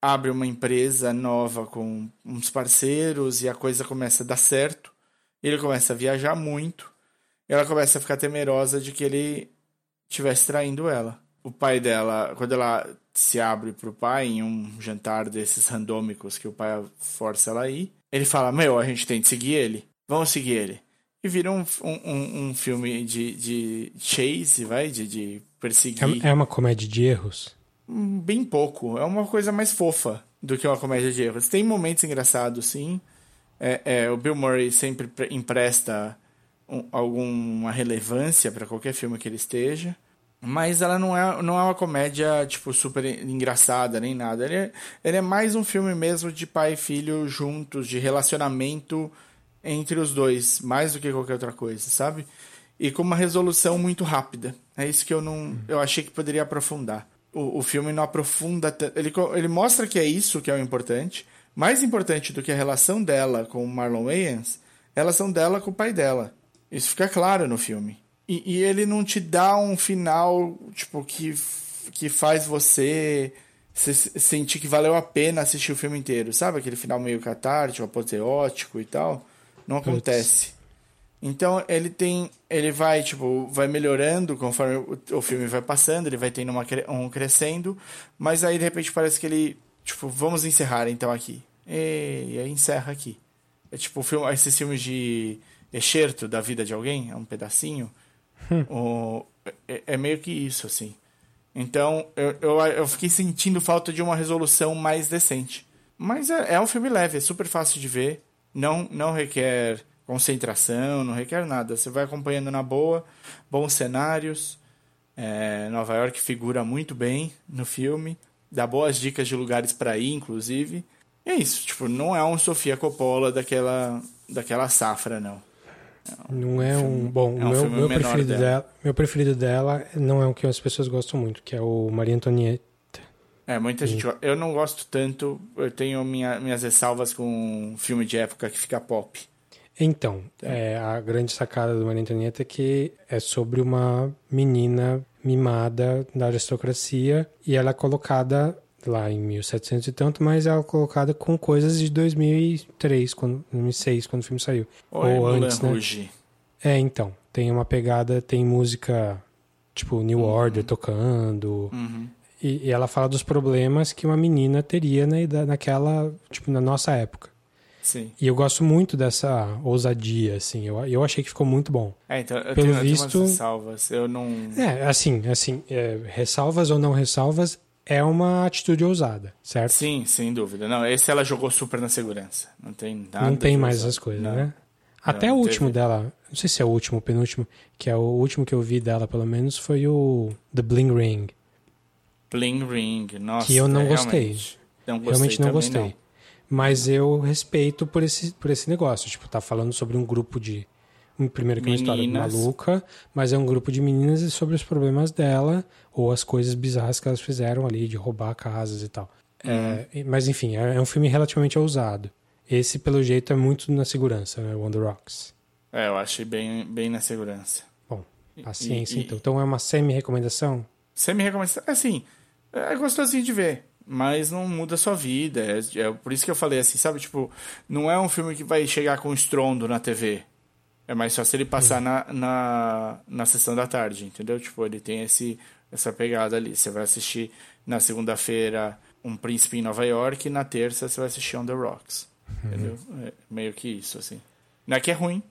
abre uma empresa nova com uns parceiros e a coisa começa a dar certo. Ele começa a viajar muito. Ela começa a ficar temerosa de que ele estivesse traindo ela. O pai dela, quando ela se abre pro pai em um jantar desses randômicos que o pai força ela a ir, ele fala: Meu, a gente tem que seguir ele. Vamos seguir ele. E vira um, um, um filme de, de chase, vai? De, de perseguir. É, é uma comédia de erros? Bem pouco. É uma coisa mais fofa do que uma comédia de erros. Tem momentos engraçados, sim. É, é, o Bill Murray sempre empresta um, alguma relevância para qualquer filme que ele esteja. Mas ela não é, não é uma comédia, tipo, super engraçada nem nada. Ele é, ele é mais um filme mesmo de pai e filho juntos, de relacionamento entre os dois, mais do que qualquer outra coisa, sabe? E com uma resolução muito rápida. É isso que eu não. Eu achei que poderia aprofundar. O, o filme não aprofunda. Ele, ele mostra que é isso que é o importante. Mais importante do que a relação dela com o Marlon Wayans, é a relação dela com o pai dela. Isso fica claro no filme. E, e, ele não te dá um final, tipo, que, que faz você se, sentir que valeu a pena assistir o filme inteiro. Sabe aquele final meio catártico, apoteótico e tal? Não acontece. Então ele tem. Ele vai, tipo, vai melhorando conforme o, o filme vai passando, ele vai tendo uma, um crescendo, mas aí de repente parece que ele. Tipo, vamos encerrar então aqui. E, e aí encerra aqui. É tipo filme, esses filmes de excerto da vida de alguém, é um pedacinho. Hum. É, é, meio que isso, assim. Então, eu, eu, eu, fiquei sentindo falta de uma resolução mais decente. Mas é, é, um filme leve, é super fácil de ver. Não, não requer concentração, não requer nada. Você vai acompanhando na boa, bons cenários. É, Nova York figura muito bem no filme. Dá boas dicas de lugares para ir, inclusive. E é isso, tipo, não é um Sofia Coppola daquela, daquela safra, não. Não é um. Bom, é um meu, meu preferido dela. dela. Meu preferido dela não é o que as pessoas gostam muito, que é o Maria Antonieta. É, muita gente. Eu não gosto tanto. Eu tenho minha, minhas ressalvas com filme de época que fica pop. Então, é, a grande sacada do Maria Antonieta é que é sobre uma menina mimada da aristocracia e ela é colocada lá em 1700 e tanto, mas ela é colocada com coisas de 2003, quando, 2006, quando o filme saiu. Oi, Ou antes, né? Rouge. É, então. Tem uma pegada, tem música tipo New uhum. Order tocando. Uhum. E, e, ela fala dos problemas que uma menina teria na, naquela, tipo, na nossa época. Sim. E eu gosto muito dessa ousadia, assim. Eu, eu achei que ficou muito bom. É, então, eu Pelo tenho, visto, eu tenho ressalvas. Eu não. É, assim, assim, é, ressalvas ou não ressalvas, é uma atitude ousada, certo? Sim, sem dúvida. Não, esse ela jogou super na segurança. Não tem nada. Não tem mais essas coisas, não. né? Até não, o último teve... dela, não sei se é o último ou penúltimo, que é o último que eu vi dela, pelo menos, foi o The Bling Ring. Bling Ring, nossa. Que eu não gostei. Realmente não gostei. Realmente não gostei. Não. Mas eu respeito por esse, por esse negócio. Tipo, tá falando sobre um grupo de Primeiro que é uma história maluca, mas é um grupo de meninas e sobre os problemas dela ou as coisas bizarras que elas fizeram ali, de roubar casas e tal. É, uhum. mas enfim, é, é, um filme relativamente ousado. Esse, pelo jeito, é muito na segurança, né? The Rocks. É, eu achei bem, bem na segurança. Bom, paciência e, então. Então é uma semi-recomendação? Semi-recomendação. Assim, é gostosinho de ver mas não muda a sua vida. É, é, por isso que eu falei assim, sabe? Tipo, não é um filme que vai chegar com estrondo na TV. É mais fácil ele passar na, na, na sessão da tarde, entendeu? Tipo, ele tem esse, essa pegada ali. Você vai assistir na segunda-feira Um Príncipe em Nova York e na terça você vai assistir On The Rocks. Uhum. Entendeu? É meio que isso, assim. Não é que é ruim,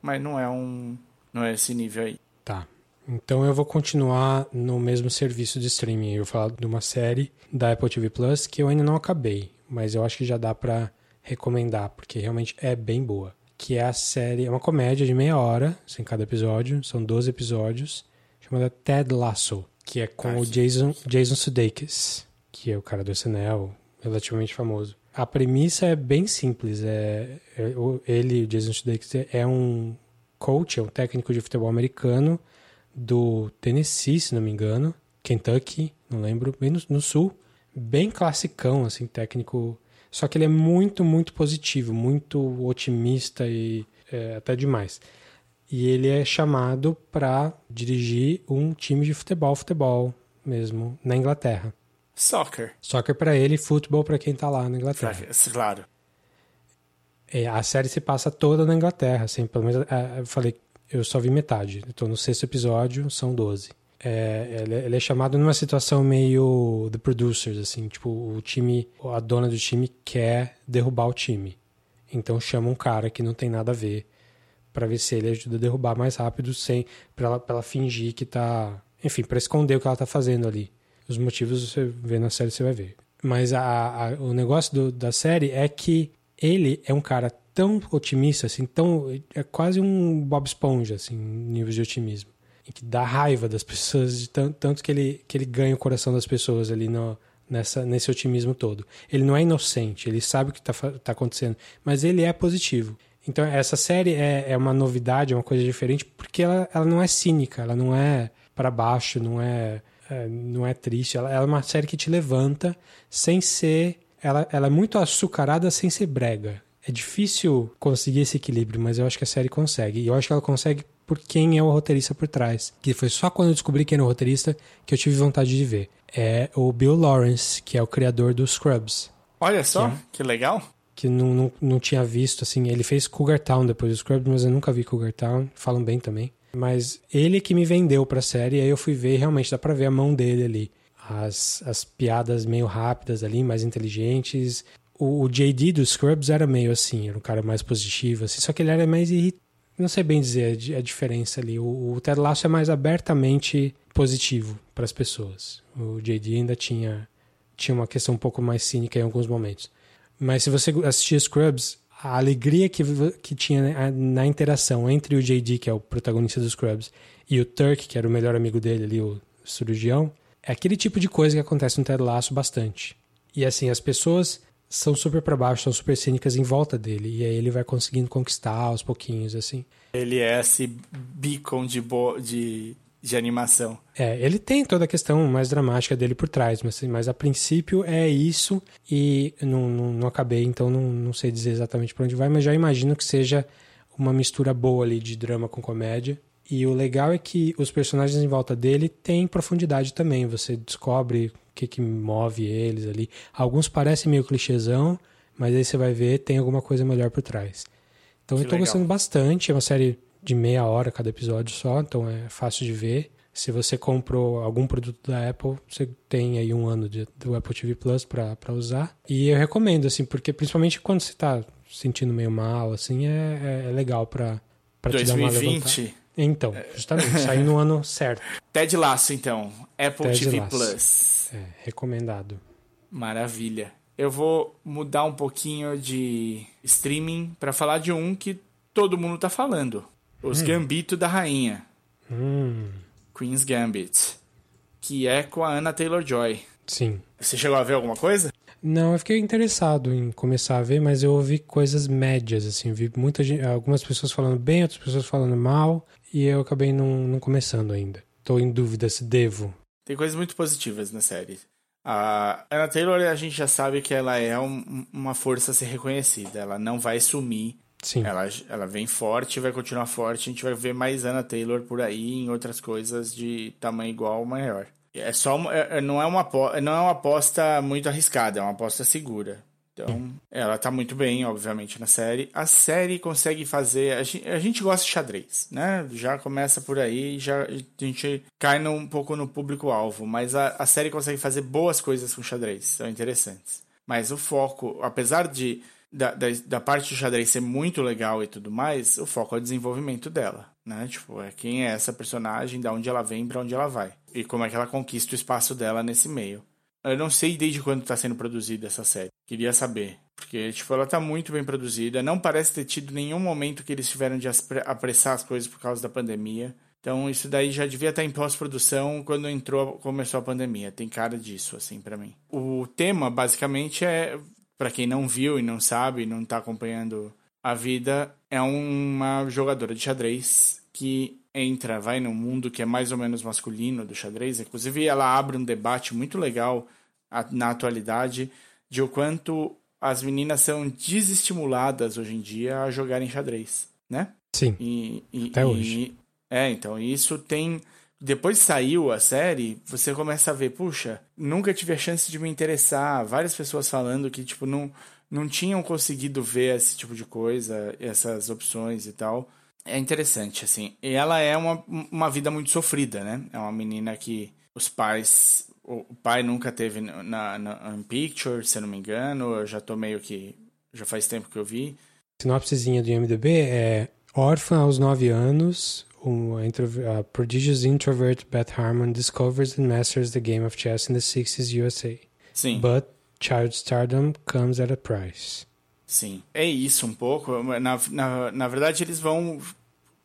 mas não é um. Não é esse nível aí. Tá. Então eu vou continuar no mesmo serviço de streaming. Eu vou falar de uma série da Apple TV Plus que eu ainda não acabei, mas eu acho que já dá para recomendar, porque realmente é bem boa que é a série, é uma comédia de meia hora, em cada episódio, são 12 episódios, chamada Ted Lasso, que é com ah, o Jason, Jason Sudeikis, que é o cara do SNL, relativamente famoso. A premissa é bem simples, é, é ele, o Jason Sudeikis, é um coach, é um técnico de futebol americano do Tennessee, se não me engano, Kentucky, não lembro, bem no, no sul, bem classicão, assim, técnico só que ele é muito, muito positivo, muito otimista e é, até demais. E ele é chamado para dirigir um time de futebol, futebol mesmo, na Inglaterra. Soccer. Soccer para ele, futebol para quem tá lá na Inglaterra. Claro. É, a série se passa toda na Inglaterra, assim, pelo menos é, eu falei, eu só vi metade. Estou no sexto episódio, são 12. É, ele, ele é chamado numa situação meio The Producers, assim, tipo, o time, a dona do time quer derrubar o time. Então chama um cara que não tem nada a ver para ver se ele ajuda a derrubar mais rápido, sem para ela, pra ela fingir que tá, enfim, para esconder o que ela tá fazendo ali. Os motivos você vê na série, você vai ver. Mas a, a, o negócio do, da série é que ele é um cara tão otimista, assim, tão é quase um Bob Esponja, assim, nível de otimismo que dá raiva das pessoas, tanto, tanto que, ele, que ele ganha o coração das pessoas ali no, nessa, nesse otimismo todo. Ele não é inocente, ele sabe o que está tá acontecendo, mas ele é positivo. Então, essa série é, é uma novidade, é uma coisa diferente, porque ela, ela não é cínica, ela não é para baixo, não é, é, não é triste. Ela, ela, é uma série que te levanta sem ser. Ela, ela é muito açucarada sem ser brega. É difícil conseguir esse equilíbrio, mas eu acho que a série consegue. E eu acho que ela consegue por quem é o roteirista por trás. Que foi só quando eu descobri quem era o roteirista que eu tive vontade de ver. É o Bill Lawrence, que é o criador do Scrubs. Olha só, que, é, que legal. Que não, não, não tinha visto, assim. Ele fez Cougar Town depois do Scrubs, mas eu nunca vi Cougar Town. Falam bem também. Mas ele que me vendeu pra série, aí eu fui ver, realmente dá pra ver a mão dele ali. As, as piadas meio rápidas ali, mais inteligentes. O, o JD do Scrubs era meio assim, era um cara mais positivo, assim, só que ele era mais irritante não sei bem dizer a diferença ali. O, o Ted Lasso é mais abertamente positivo para as pessoas. O JD ainda tinha, tinha uma questão um pouco mais cínica em alguns momentos. Mas se você assistir Scrubs, a alegria que, que tinha na interação entre o JD, que é o protagonista dos Scrubs, e o Turk, que era o melhor amigo dele ali, o cirurgião, é aquele tipo de coisa que acontece no Ted Lasso bastante. E assim, as pessoas são super para baixo, são super cínicas em volta dele. E aí ele vai conseguindo conquistar aos pouquinhos, assim. Ele é esse beacon de, de, de animação. É, ele tem toda a questão mais dramática dele por trás, mas, mas a princípio é isso. E não, não, não acabei, então não, não sei dizer exatamente para onde vai, mas já imagino que seja uma mistura boa ali de drama com comédia. E o legal é que os personagens em volta dele têm profundidade também. Você descobre que, que move eles ali. Alguns parecem meio clichêzão, mas aí você vai ver, tem alguma coisa melhor por trás. Então que eu tô legal. gostando bastante. É uma série de meia hora cada episódio só, então é fácil de ver. Se você comprou algum produto da Apple, você tem aí um ano de, do Apple TV Plus para usar. E eu recomendo, assim, porque principalmente quando você tá sentindo meio mal, assim, é, é, é legal para te dar uma levantada. Então, justamente, saiu no ano certo. Ted Laço, então. Apple Ted TV Laço. Plus. É, recomendado. Maravilha. Eu vou mudar um pouquinho de streaming para falar de um que todo mundo tá falando. Os hum. Gambito da Rainha. Hum. Queen's Gambit. Que é com a Anna Taylor-Joy. Sim. Você chegou a ver alguma coisa? Não, eu fiquei interessado em começar a ver, mas eu ouvi coisas médias, assim, vi muita gente, algumas pessoas falando bem, outras pessoas falando mal, e eu acabei não, não começando ainda. Tô em dúvida se devo. Tem coisas muito positivas na série. A Anna Taylor, a gente já sabe que ela é um, uma força a ser reconhecida. Ela não vai sumir. Sim. Ela, ela vem forte, vai continuar forte. A gente vai ver mais Anna Taylor por aí em outras coisas de tamanho igual ou maior. É só é, é, não, é uma, não é uma aposta muito arriscada, é uma aposta segura. Então, ela tá muito bem, obviamente, na série. A série consegue fazer. A gente, a gente gosta de xadrez, né? Já começa por aí, já a gente cai no, um pouco no público-alvo. Mas a, a série consegue fazer boas coisas com xadrez, são interessantes. Mas o foco, apesar de da, da, da, parte do xadrez ser muito legal e tudo mais, o foco é o desenvolvimento dela, né? Tipo, é quem é essa personagem, da onde ela vem, para onde ela vai. E como é que ela conquista o espaço dela nesse meio. Eu não sei desde quando está sendo produzida essa série. Queria saber. Porque, tipo, ela tá muito bem produzida. Não parece ter tido nenhum momento que eles tiveram de apressar as coisas por causa da pandemia. Então, isso daí já devia estar em pós-produção quando entrou, começou a pandemia. Tem cara disso, assim, para mim. O tema, basicamente, é para quem não viu e não sabe, não tá acompanhando a vida, é uma jogadora de xadrez que entra, vai num mundo que é mais ou menos masculino do xadrez. Inclusive, ela abre um debate muito legal na atualidade de o quanto as meninas são desestimuladas hoje em dia a jogarem xadrez, né? Sim. E, e, até hoje. é, então, isso tem. Depois saiu a série, você começa a ver, puxa, nunca tive a chance de me interessar. Várias pessoas falando que, tipo, não, não tinham conseguido ver esse tipo de coisa, essas opções e tal. É interessante, assim. E ela é uma, uma vida muito sofrida, né? É uma menina que os pais. O pai nunca teve na, na um Picture, se eu não me engano. Eu já tô meio que. Já faz tempo que eu vi. Sinopsezinha do IMDB é órfã aos 9 anos. Um, a, a prodigious introvert Beth Harmon discovers and masters the game of chess in the 60s USA. Sim. But child stardom comes at a price. Sim. É isso um pouco. Na, na, na verdade, eles vão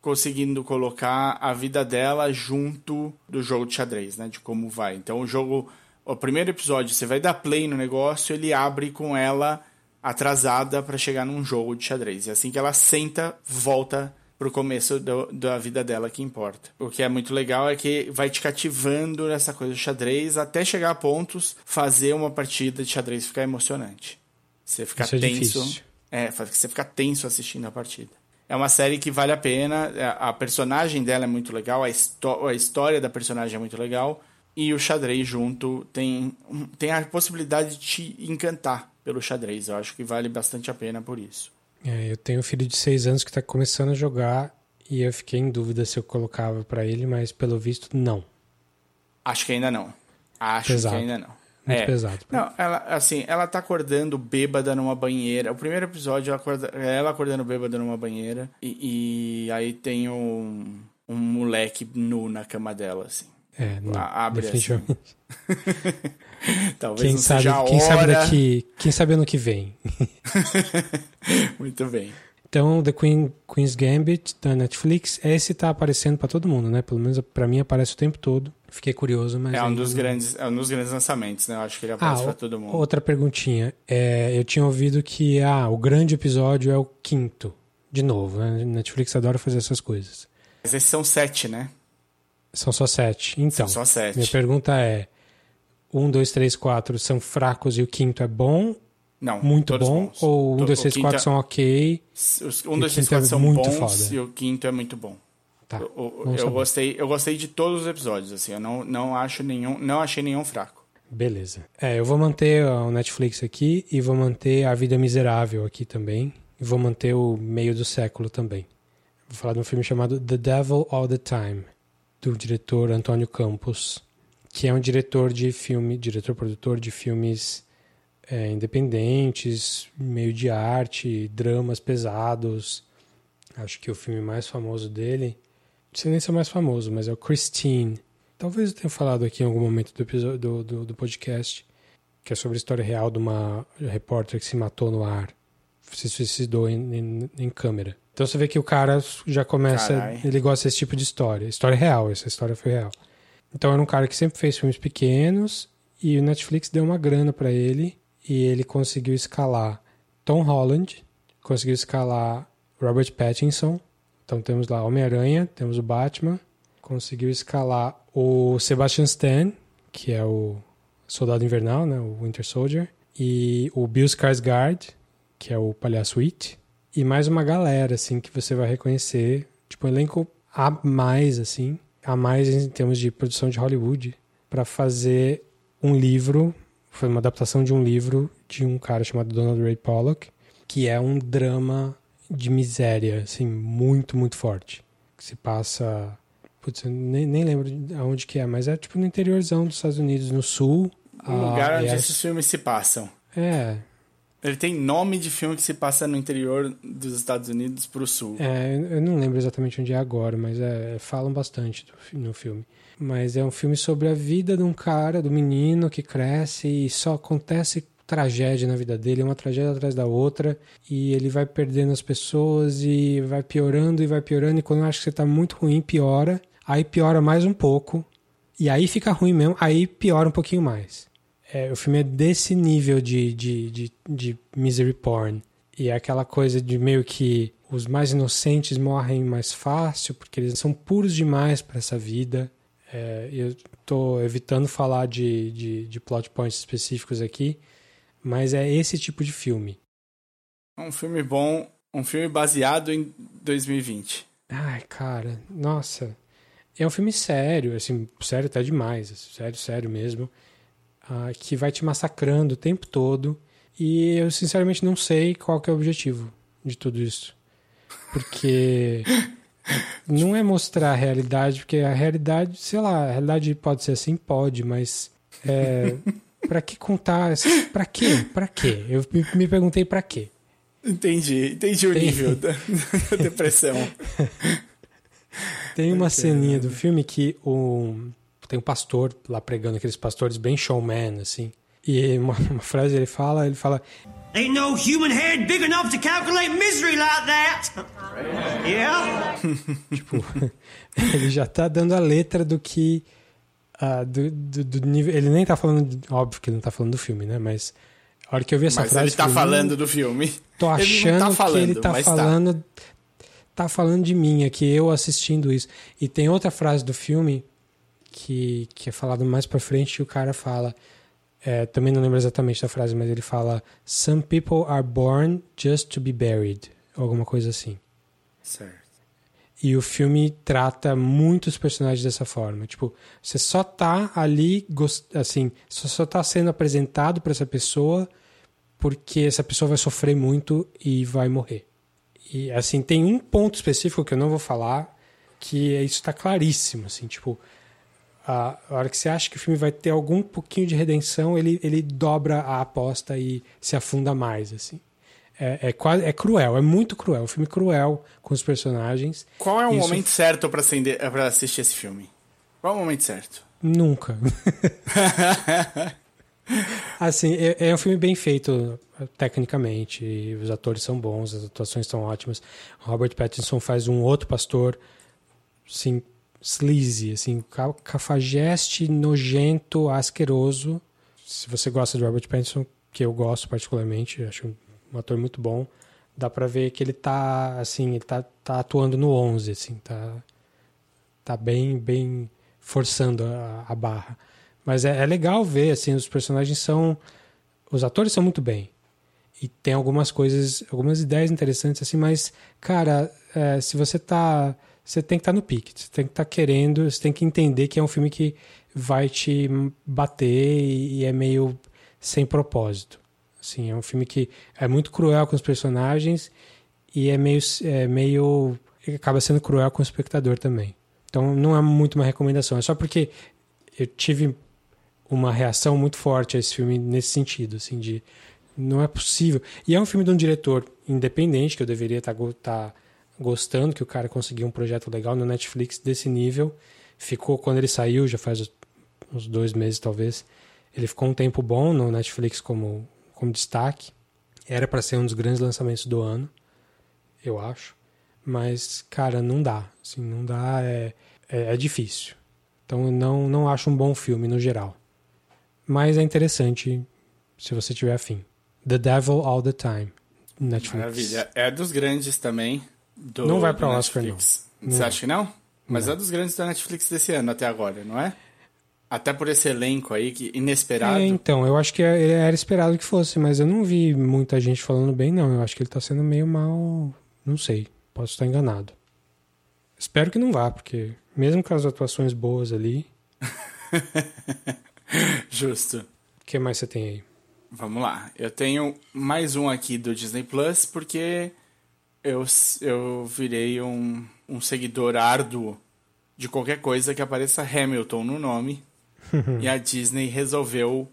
conseguindo colocar a vida dela junto do jogo de xadrez, né? De como vai. Então o jogo, o primeiro episódio, você vai dar play no negócio, ele abre com ela atrasada para chegar num jogo de xadrez. E assim que ela senta, volta pro começo do, da vida dela que importa. O que é muito legal é que vai te cativando nessa coisa do xadrez até chegar a pontos fazer uma partida de xadrez ficar emocionante. Você fica Isso é tenso. difícil. É, você fica tenso assistindo a partida. É uma série que vale a pena. é, A personagem dela é muito legal, a, a história da personagem é muito legal. E o xadrez junto tem, tem a possibilidade de te encantar pelo xadrez. Eu acho que vale bastante a pena por isso. É, eu tenho um filho de 6 anos que tá começando a jogar e eu fiquei em dúvida se eu colocava pra ele, mas pelo visto, não. Acho que ainda não. Acho Pesado. que ainda não. Muito É. pesado. Não, ela, assim, ela tá acordando bêbada numa banheira. O primeiro episódio ela acorda, é ela acordando bêbada numa banheira. E, e aí tem um, um moleque nu na cama dela, assim. É, não, abre definitivamente. Talvez Quem sabe, quem sabe daqui, quem sabe ano que vem. Muito bem. Então, The Queen, Queen's Gambit da Netflix, esse tá aparecendo pra todo mundo, né? Pelo menos pra mim aparece o tempo todo. Fiquei curioso, mas É um dos não- grandes, é um dos grandes lançamentos, né? Eu acho que ele Ah, aparece pra o- todo mundo. outra perguntinha. É, eu tinha ouvido que ah, o grande episódio é o quinto. De novo, né? Netflix adora fazer essas coisas. Mas esses são sete, né? São só sete. Então, São só sete. minha pergunta é: um, dois, três, quatro são fracos e o quinto é bom? Não, Muito bom? bons. Ou um, To- dois, o três, quinto quatro é- são ok? Os, E um, o dois, três, quinto é quatro são muito bons foda. e o quinto é muito bom. Tá. Eu, eu- Vamos eu saber. gostei, eu gostei de todos os episódios, assim. Eu não, não acho nenhum, não achei nenhum fraco. Beleza. É, eu vou manter o Netflix aqui e vou manter A Vida Miserável aqui também. E vou manter o Meio do Século também. Vou falar de um filme chamado The Devil All the Time, do diretor Antônio Campos, que é um diretor de filme, diretor-produtor de filmes é, independentes, meio de arte, dramas pesados. Acho que o filme mais famoso dele, não sei nem se é o mais famoso, mas é o Christine. Talvez eu tenha falado aqui em algum momento do, episódio, do, do, do podcast, que é sobre a história real de uma repórter que se matou no ar, se suicidou em, em, em câmera. Então você vê que o cara já começa, Carai. ele gosta desse tipo de história. História real, essa história foi real. Então era um cara que sempre fez filmes pequenos e o Netflix deu uma grana pra ele e ele conseguiu escalar Tom Holland, conseguiu escalar Robert Pattinson. Então temos lá Homem-Aranha, temos o Batman, conseguiu escalar o Sebastian Stan, que é o Soldado Invernal, né, o Winter Soldier, e o Bill Skarsgård, que é o Palhaço It, e mais uma galera assim que você vai reconhecer, tipo um elenco a mais assim, a mais em termos de produção de Hollywood, para fazer um livro, foi uma adaptação de um livro de um cara chamado Donald Ray Pollock, que é um drama de miséria, assim, muito, muito forte. Que se passa. Putz, eu nem, nem lembro de aonde que é, mas é tipo no interiorzão dos Estados Unidos, no sul. O lugar Ah, onde e é- esses filmes se passam. É, Ele tem nome de filme que se passa no interior dos Estados Unidos pro sul. é, eu não lembro exatamente onde é agora, mas é, falam bastante do no filme. Mas é um filme sobre a vida de um cara, do menino que cresce e só acontece tragédia na vida dele, uma tragédia atrás da outra, e ele vai perdendo as pessoas e vai piorando e vai piorando, e quando eu acho que você tá muito ruim, piora, aí piora mais um pouco, e aí fica ruim mesmo, aí piora um pouquinho mais. É, o filme é desse nível de, de, de, de misery porn. E é aquela coisa de meio que os mais inocentes morrem mais fácil, porque eles são puros demais para essa vida. É, eu tô evitando falar de, de, de plot points específicos aqui, mas é esse tipo de filme. Um filme bom, um filme baseado em 2020. Ai, cara, nossa. É um filme sério, assim, sério até demais, sério, sério mesmo, ah, que vai te massacrando o tempo todo. E eu sinceramente não sei qual é o objetivo de tudo isso. Porque não é mostrar a realidade, porque a realidade, sei lá, a realidade pode ser assim, pode, mas é, para que contar? Para quê? Para quê? Eu me, perguntei para quê. Entendi, entendi o Tem- nível da, da depressão. Tem uma ceninha do filme que o, tem um pastor lá pregando, aqueles pastores bem showman, assim. E uma, uma frase ele fala, ele fala, Ain't no human head big enough to calculate misery like that. Yeah? tipo, ele já tá dando a letra do que. ah, do, do, do nível. Ele nem tá falando. de- óbvio que ele não tá falando do filme, né? Mas a hora que eu vi essa Mas frase. ele tá falando "Hum, do filme. Tô Ele achando não tá falando, que ele tá mas tá. falando. Tá. falando de mim aqui, eu assistindo isso. E tem outra frase do filme que, que é falado mais pra frente e o cara fala. É, também não lembro exatamente da frase, mas ele fala: Some people are born just to be buried. Alguma coisa assim. Certo. E o filme trata muitos personagens dessa forma. Tipo, você só tá ali, assim, só, só tá sendo apresentado pra essa pessoa porque essa pessoa vai sofrer muito e vai morrer. E, assim, tem um ponto específico que eu não vou falar, que é- isso tá claríssimo, assim, tipo, a, hora que você acha que o filme vai ter algum pouquinho de redenção, ele, ele dobra a aposta e se afunda mais, assim. É, é, quase, é cruel, é muito cruel. É um filme cruel com os personagens. Qual é o Isso- momento certo pra, acender, pra assistir esse filme? Qual é o momento certo? Nunca. assim, é, é um filme bem feito tecnicamente. Os atores são bons, as atuações são ótimas. Robert Pattinson faz um outro pastor, assim, sleazy, assim, ca- cafajeste, nojento, asqueroso. Se você gosta de Robert Pattinson, que eu gosto particularmente, acho um ator muito bom, dá pra ver que ele tá, assim, ele tá, tá atuando no 11, assim, tá tá bem bem forçando a, a barra. Mas é, é legal ver, assim, os personagens são... Os atores são muito bem. E tem algumas coisas, algumas ideias interessantes, assim, mas, cara, é, se você tá... Você tem que estar no pique, você tem que estar querendo, você tem que entender que é um filme que vai te bater e, é meio sem propósito. Assim, é um filme que é muito cruel com os personagens e é meio, é meio acaba sendo cruel com o espectador também. Então não é muito uma recomendação, é só porque eu tive uma reação muito forte a esse filme nesse sentido, assim, de não é possível. E é um filme de um diretor independente que eu deveria estar tá, gostando, que o cara conseguiu um projeto legal no Netflix desse nível. Ficou quando ele saiu, já faz uns dois meses talvez. Ele ficou um tempo bom no Netflix como como destaque. Era para ser um dos grandes lançamentos do ano, eu acho. Mas, cara, não dá. Assim, não dá, é, é, é difícil. Então, não, não acho um bom filme no geral. Mas é interessante se você tiver afim. The Devil All the Time. Netflix. Maravilha. É dos grandes também. Do, Não vai do pra Oscar, Netflix. não. Você acha que não? Mas Não. é dos grandes da Netflix desse ano até agora, não é? Até por esse elenco aí, que inesperado. É, então, eu acho que é- era esperado que fosse, mas eu não vi muita gente falando bem, não. Eu acho que ele tá sendo meio mal. Não sei. Posso estar enganado. Espero que não vá, porque mesmo com as atuações boas ali, Justo. o que mais você tem aí? Vamos lá. Eu tenho mais um aqui do Disney Plus, porque eu, eu virei um, um seguidor árduo de qualquer coisa que apareça Hamilton no nome. e a Disney resolveu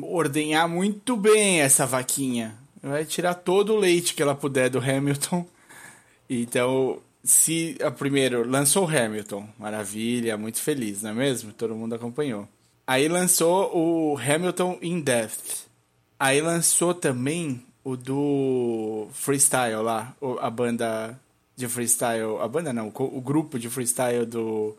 ordenhar muito bem essa vaquinha. Vai tirar todo o leite que ela puder do Hamilton. Então, se a primeiro lançou o Hamilton, maravilha, muito feliz, não é mesmo? Todo mundo acompanhou. Aí lançou o Hamilton in Depth. Aí lançou também o do freestyle lá, a banda de freestyle, a banda não, o grupo de freestyle do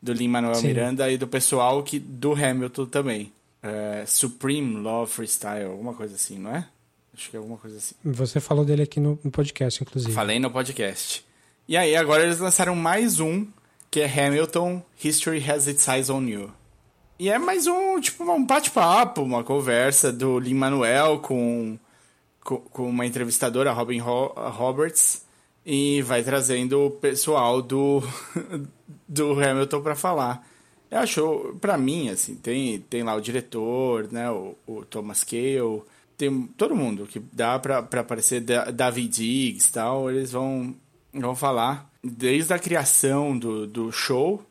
do Lin Manuel Sim. Miranda e do pessoal que do Hamilton também. É, Supreme Love Freestyle, alguma coisa assim, não é? Acho que é alguma coisa assim. Você falou dele aqui no, no podcast, inclusive. Falei no podcast. E aí, agora eles lançaram mais um, que é Hamilton History Has Its Eyes on You. E é mais um, tipo, um bate-papo, uma conversa do Lin-Manuel com, com, uma entrevistadora, Robin Ro- Roberts, e vai trazendo o pessoal do, do Hamilton para falar. Eu acho, pra mim, assim, tem, tem lá o diretor, né, o, o Thomas Cale, tem todo mundo que dá pra aparecer, Da- David Diggs tal, eles vão Vamos falar desde a criação do, do show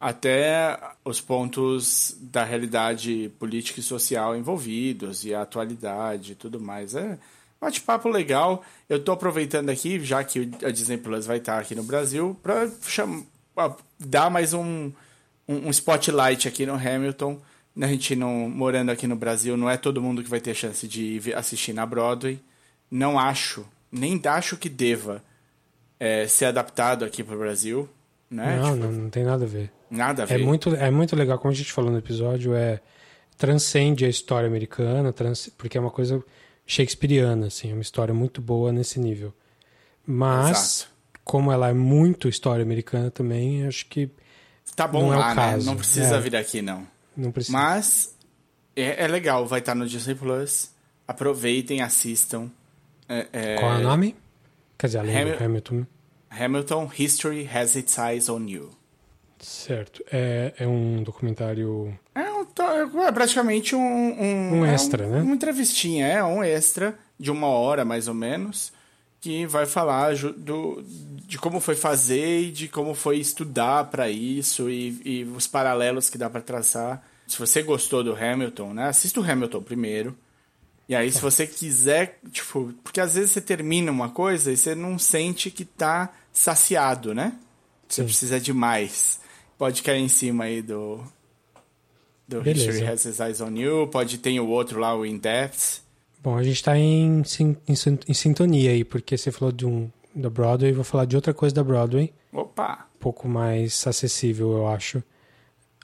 até os pontos da realidade política e social envolvidos e a atualidade e tudo mais. É bate-papo legal. Eu tô aproveitando aqui, já que a Disney Plus vai estar aqui no Brasil, para dar mais um, um, um spotlight aqui no Hamilton. A gente não morando aqui no Brasil, não é todo mundo que vai ter chance de assistir na Broadway. Não acho, nem acho que deva é, ser adaptado aqui para o Brasil. Né? Não, tipo, não, não tem nada a ver. Nada a É ver. muito, é muito legal, como a gente falou no episódio, é transcende a história americana, trans, porque é uma coisa shakespeariana, assim, é uma história muito boa nesse nível. Mas, Exato. como ela é muito história americana também, acho que Tá bom não é o lá, né? caso. Não precisa É. vir aqui, não. não precisa. Mas é, é legal, vai estar no Disney Plus. Aproveitem, assistam. É, é, Qual é o nome? Quer dizer, além do Hamil- Hamilton. Hamilton History Has Its Eyes on You. Certo. É, é um documentário. É, um é praticamente um. Um, Um é extra, né? Uma entrevistinha, é um extra de uma hora mais ou menos, que vai falar do, de como foi fazer e de como foi estudar para isso e, e os paralelos que dá para traçar. Se você gostou do Hamilton, né? Assista o Hamilton primeiro. E aí, se você quiser, tipo, porque às vezes você termina uma coisa e você não sente que tá saciado, né? Você Sim. precisa de mais. Pode cair em cima aí do, do Beleza. History Has Its Eyes on You, pode ter o outro lá, o In Depth. Bom, a gente tá em, em, em sintonia aí, porque você falou de um da Broadway, vou falar de outra coisa da Broadway, Opa! um pouco mais acessível, eu acho,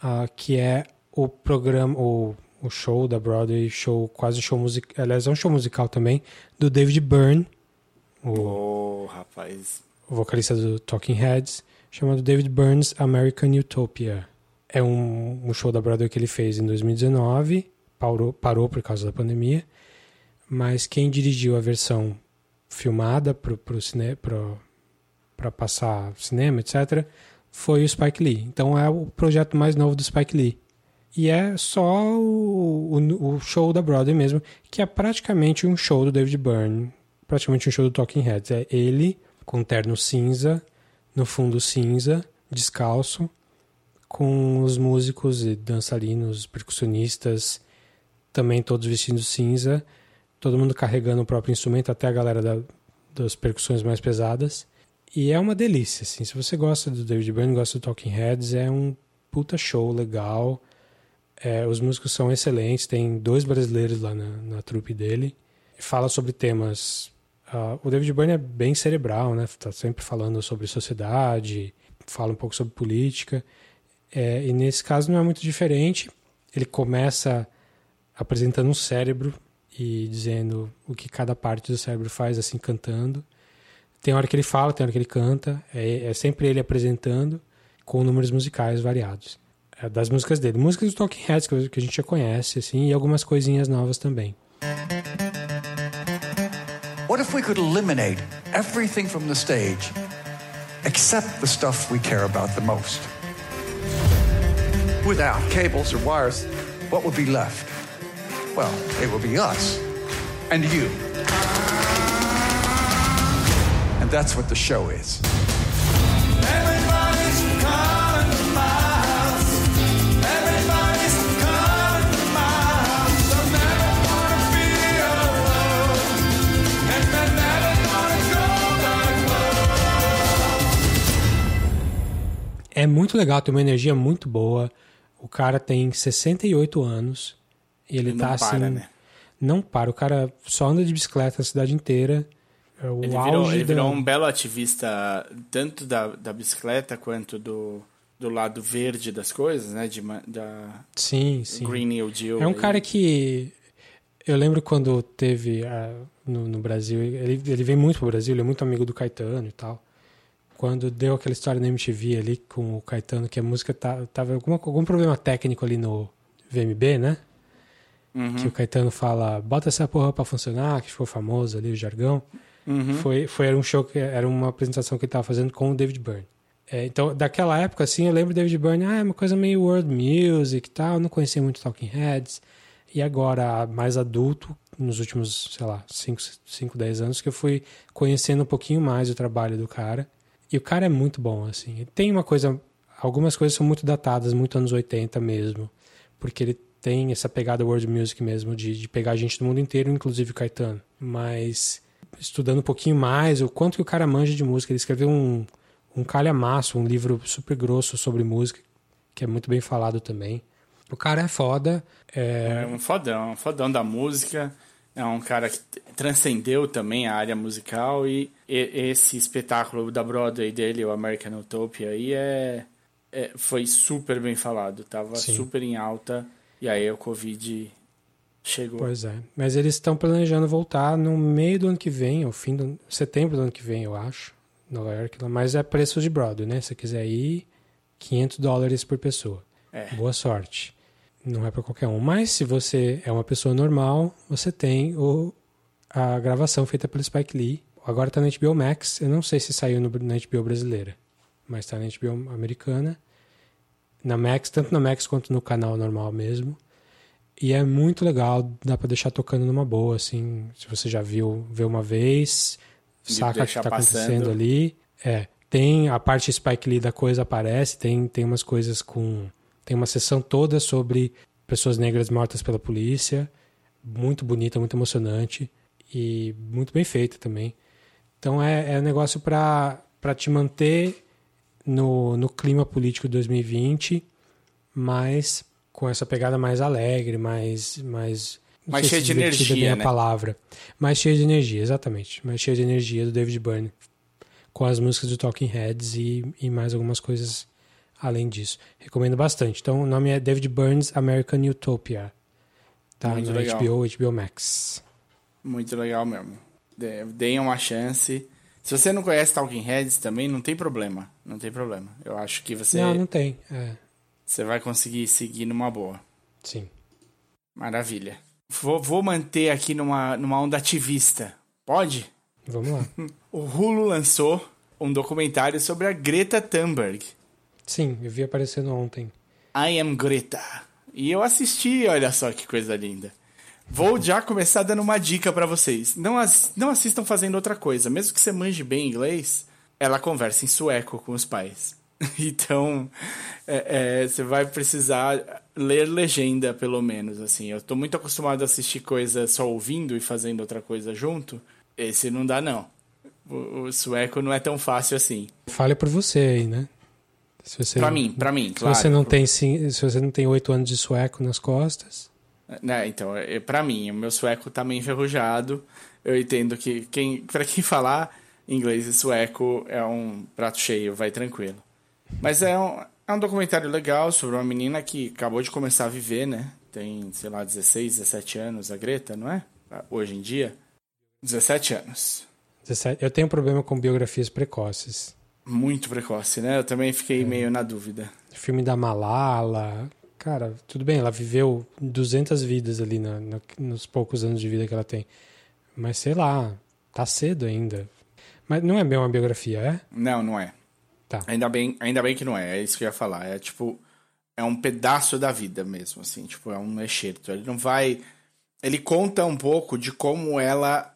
ah, que é o programa, o, o show da Broadway, show quase show musical, aliás, é um show musical também, do David Byrne, o, Ô, rapaz. O vocalista do Talking Heads, chamado David Byrne's American Utopia. É um, um show da Broadway que ele fez em 2019, parou, parou por causa da pandemia, mas quem dirigiu a versão filmada para para passar cinema, etc., foi o Spike Lee. Então é o projeto mais novo do Spike Lee. E é só o, o, o show da Broadway mesmo, que é praticamente um show do David Byrne, praticamente um show do Talking Heads. É ele com terno cinza, no fundo cinza, descalço, com os músicos e dançarinos, percussionistas, também todos vestidos cinza, todo mundo carregando o próprio instrumento, até a galera da, das percussões mais pesadas. E é uma delícia, assim. Se você gosta do David Byrne, gosta do Talking Heads, é um puta show legal. É, os músicos são excelentes, tem dois brasileiros lá na, na trupe dele. Fala sobre temas. Ah, o David Byrne é bem cerebral, né? Tá sempre falando sobre sociedade, fala um pouco sobre política. É, e nesse caso não é muito diferente. Ele começa apresentando um cérebro e dizendo o que cada parte do cérebro faz, assim, cantando. Tem hora que ele fala, tem hora que ele canta. É, é sempre ele apresentando com números musicais variados. É das músicas dele. Músicas do Talking Heads, que, a gente já conhece, assim, e algumas coisinhas novas também. What if we could eliminate everything from the stage except the stuff we care about the most? Without cables or wires, what would be left? Well, it would be us and you. And that's what the show is. É muito legal, tem uma energia muito boa. O cara tem 68 anos e ele, Ele tá não assim. para, né? Não para, o cara só anda de bicicleta a cidade inteira. É o Ele virou, ele virou um belo ativista, tanto da, da bicicleta quanto do, do lado verde das coisas, né? De, da Sim, sim. Green New Deal. É um aí. cara que. Eu lembro quando teve ah, no, no Brasil. Ele, ele vem muito pro Brasil, ele é muito amigo do Caetano e tal. Quando deu aquela história na MTV ali com o Caetano, que a música tá, tava alguma, algum problema técnico ali no VMB, né? Uhum. Que o Caetano fala, bota essa porra pra funcionar, que ficou famoso ali, o jargão. Uhum. Foi, foi era um show que era uma apresentação que ele tava fazendo com o David Byrne. É, então, daquela época, assim, eu lembro do David Byrne, ah, é uma coisa meio world music e tal, eu não conhecia muito Talking Heads. E agora, mais adulto, nos últimos, sei lá, 5, 10 anos que eu fui conhecendo um pouquinho mais o trabalho do cara. E o cara é muito bom, assim. Tem uma coisa. Algumas coisas são muito datadas, muito anos 80 mesmo. Porque ele tem essa pegada world music mesmo, de, de pegar gente do mundo inteiro, inclusive o Caetano. Mas estudando um pouquinho mais, o quanto que o cara manja de música. Ele escreveu um, um calhamaço, um livro super grosso sobre música, que é muito bem falado também. O cara é foda. É, é um fodão, um fodão da música. É um cara que transcendeu também a área musical e, esse espetáculo da Broadway dele, o American Utopia, aí é, é foi super bem falado, tava Sim. super em alta e aí o Covid chegou. Pois é, mas eles estão planejando voltar no meio do ano que vem, ou fim do setembro do ano que vem, eu acho, Nova York, mas é preço de Broadway, né? Se quiser ir, 500 dólares por pessoa. É. Boa sorte não é para qualquer um. Mas se você é uma pessoa normal, você tem o, a gravação feita pelo Spike Lee. Agora está na HBO Max. Eu não sei se saiu no, na HBO brasileira, mas está na HBO americana. Na Max, tanto na Max quanto no canal normal mesmo. E é muito legal, dá para deixar tocando numa boa, assim. Se você já viu, vê uma vez, saca o que tá passando. acontecendo ali. É, tem a parte Spike Lee da coisa aparece, tem, tem umas coisas com tem uma sessão toda sobre pessoas negras mortas pela polícia, muito bonita, muito emocionante e muito bem feita também. Então é, é um negócio para te manter no, no clima político de 2020, mas com essa pegada mais alegre, mais mais mais cheia de energia, né? palavra, mais cheia de energia, exatamente, mais cheia de energia do David Byrne, com as músicas do Talking Heads e, e mais algumas coisas além disso. Recomendo bastante. Então, o nome é David Burns American Utopia. Tá Muito no legal. HBO, HBO Max. Muito legal mesmo. Deem uma chance. Se você não conhece Talking Heads também, não tem problema. Não tem problema. Eu acho que você. Não, não tem. É. Você vai conseguir seguir numa boa. Sim. Maravilha. Vou, vou manter aqui numa, numa onda ativista. Pode? Vamos lá. o Hulu lançou um documentário sobre a Greta Thunberg. Sim, eu vi aparecendo ontem. I am Greta. E eu assisti, olha só que coisa linda. Vou já começar dando uma dica para vocês. Não, as, não assistam fazendo outra coisa. Mesmo que você manje bem inglês, ela conversa em sueco com os pais. Então, é, é, você vai precisar ler legenda, pelo menos. assim. Eu tô muito acostumado a assistir coisa só ouvindo e fazendo outra coisa junto. Esse não dá, não. O, o sueco não é tão fácil assim. Fale por você aí, né? Se pra mim, pra mim, se claro. Você não tem, se você não tem oito anos de sueco nas costas. Né, então, é, pra mim, o meu sueco tá meio enferrujado. Eu entendo que quem, pra quem falar inglês e sueco é um prato cheio, vai tranquilo. Mas é um, é um documentário legal sobre uma menina que acabou de começar a viver, né? Tem, sei lá, 16, 17 anos, a Greta, não é? Hoje em dia. 17 anos. 17. Eu tenho um problema com biografias precoces. Muito precoce, né? Eu também fiquei é. meio na dúvida. filme da Malala. Cara, tudo bem, ela viveu 200 vidas ali na, na, nos poucos anos de vida que ela tem. Mas sei lá, tá cedo ainda. Mas não é bem uma biografia, é? Não, não é. Tá. Ainda bem, ainda bem que não é, é isso que eu ia falar. É tipo, é um pedaço da vida mesmo, assim, tipo, é um excerto. Ele não vai. Ele conta um pouco de como ela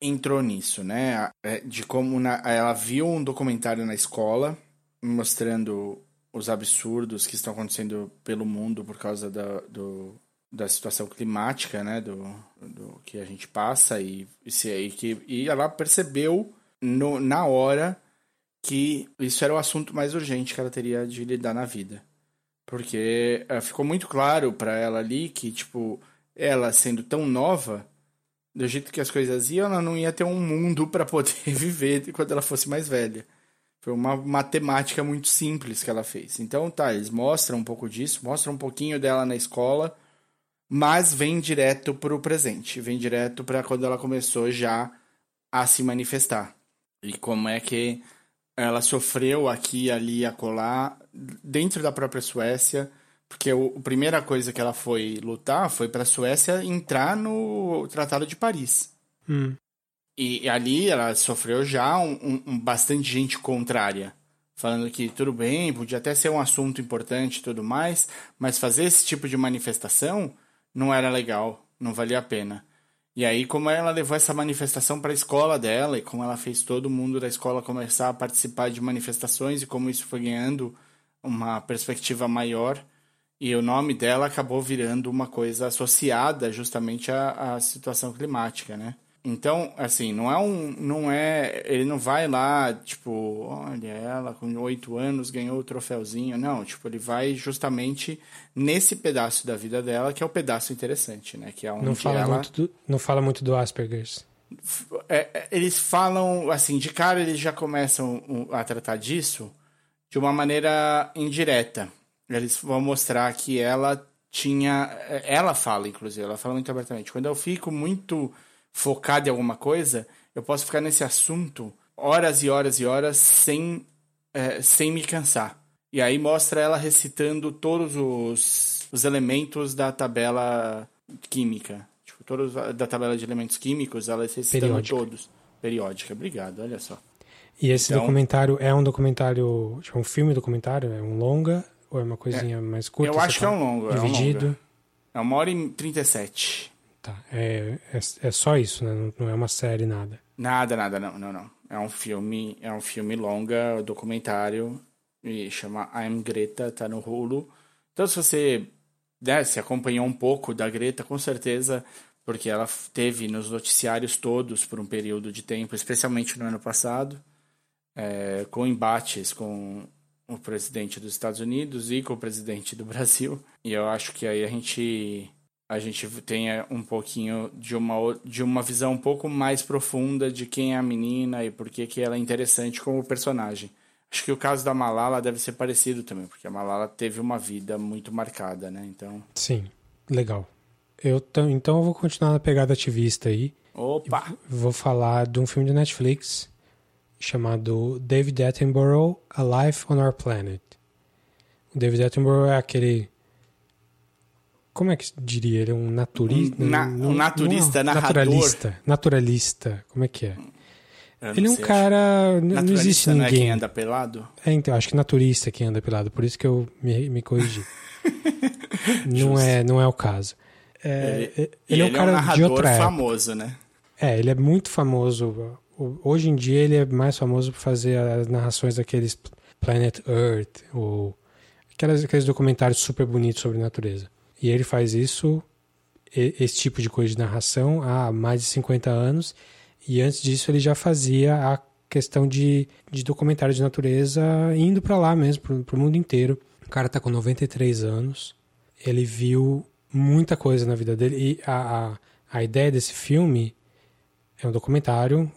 entrou nisso, né? É, de como na, ela viu um documentário na escola mostrando os absurdos que estão acontecendo pelo mundo por causa da, do, da situação climática, né? Do, do que a gente passa e, e, e, que, e ela percebeu no, na hora que isso era o assunto mais urgente que ela teria de lidar na vida. Porque uh, ficou muito claro para ela ali que, tipo, ela sendo tão nova, do jeito que as coisas iam, ela não ia ter um mundo para poder viver quando ela fosse mais velha. Foi uma matemática muito simples que ela fez. Então, tá, eles mostram um pouco disso, mostram um pouquinho dela na escola, mas vem direto pro presente, vem direto para quando ela começou já a se manifestar. E como é que ela sofreu aqui, ali, acolá, dentro da própria Suécia, porque o, a primeira coisa que ela foi lutar foi para a Suécia entrar no Tratado de Paris. Hum. E, e, ali ela sofreu já um, um, um, bastante gente contrária. Falando que tudo bem, podia até ser um assunto importante e tudo mais, mas fazer esse tipo de manifestação não era legal, não valia a pena. E aí, como ela levou essa manifestação para a escola dela, e como ela fez todo mundo da escola começar a participar de manifestações, e como isso foi ganhando uma perspectiva maior, e o nome dela acabou virando uma coisa associada justamente à, à situação climática, né? Então, assim, não é um. Não é. Ele não vai lá, tipo, olha, ela com oito anos ganhou o troféuzinho. Não, tipo, ele vai justamente nesse pedaço da vida dela, que é o pedaço interessante, né? Que é onde Não fala, ela... muito, do, não fala muito do Asperger's. É, é, eles falam, assim, de cara eles já começam a tratar disso de uma maneira indireta. Eles vão mostrar que ela tinha. Ela fala, inclusive, ela fala muito abertamente. Quando eu fico muito focado em alguma coisa, eu posso ficar nesse assunto horas e horas e horas sem, é, sem me cansar. E aí mostra ela recitando todos os, os elementos da tabela química. Tipo, todos da tabela de elementos químicos, ela recitando Periódica. todos. Periódica, obrigado, olha só. E esse Então- documentário é um documentário, tipo, um filme documentário? É um longa ou é uma coisinha mais curta? eu acho que é um longo, é um Dividido? É uma hora e 37. Tá, é, é, é só isso, né? Não, não é uma série, nada. Nada, nada, não, não, não. É um filme, é um filme longa, documentário, e chama I'm Greta, tá no Hulu. Então, se você né, se acompanhou um pouco da Greta, com certeza, porque ela teve nos noticiários todos por um período de tempo, especialmente no ano passado, é, com embates com o presidente dos Estados Unidos e com o presidente do Brasil. E eu acho que aí a gente a gente tenha um pouquinho de uma de uma visão um pouco mais profunda de quem é a menina e por que que ela é interessante como personagem. Acho que o caso da Malala deve ser parecido também, porque a Malala teve uma vida muito marcada, né? Então, Sim, legal. Eu então eu vou continuar na pegada ativista aí. opa, Vou falar de um filme de Netflix chamado David Attenborough, A Life on Our Planet. O David Attenborough é aquele. Como é que diria? Ele é um naturista. Um na- um naturista, narrador. Naturalista. Naturalista. Como é que é? Ele é um cara. Não existe não é ninguém. quem anda pelado? É, então, acho que naturista é quem anda pelado, por isso que eu me, me corrigi. não, é, não é o caso. É, Ele- ele, e é um cara de narrador outra época. famoso, né? É, ele é muito famoso. O- Hoje em dia ele é mais famoso por fazer as narrações daqueles Planet Earth, ou aquelas, aqueles documentários super bonitos sobre natureza. E ele faz isso, esse tipo de coisa de narração, há mais de 50 anos. E antes disso ele já fazia a questão de, de documentário de natureza indo para lá mesmo, pro, pro mundo inteiro. O cara tá com 93 anos. Ele viu muita coisa na vida dele. E a, a, a ideia desse filme é um documentário,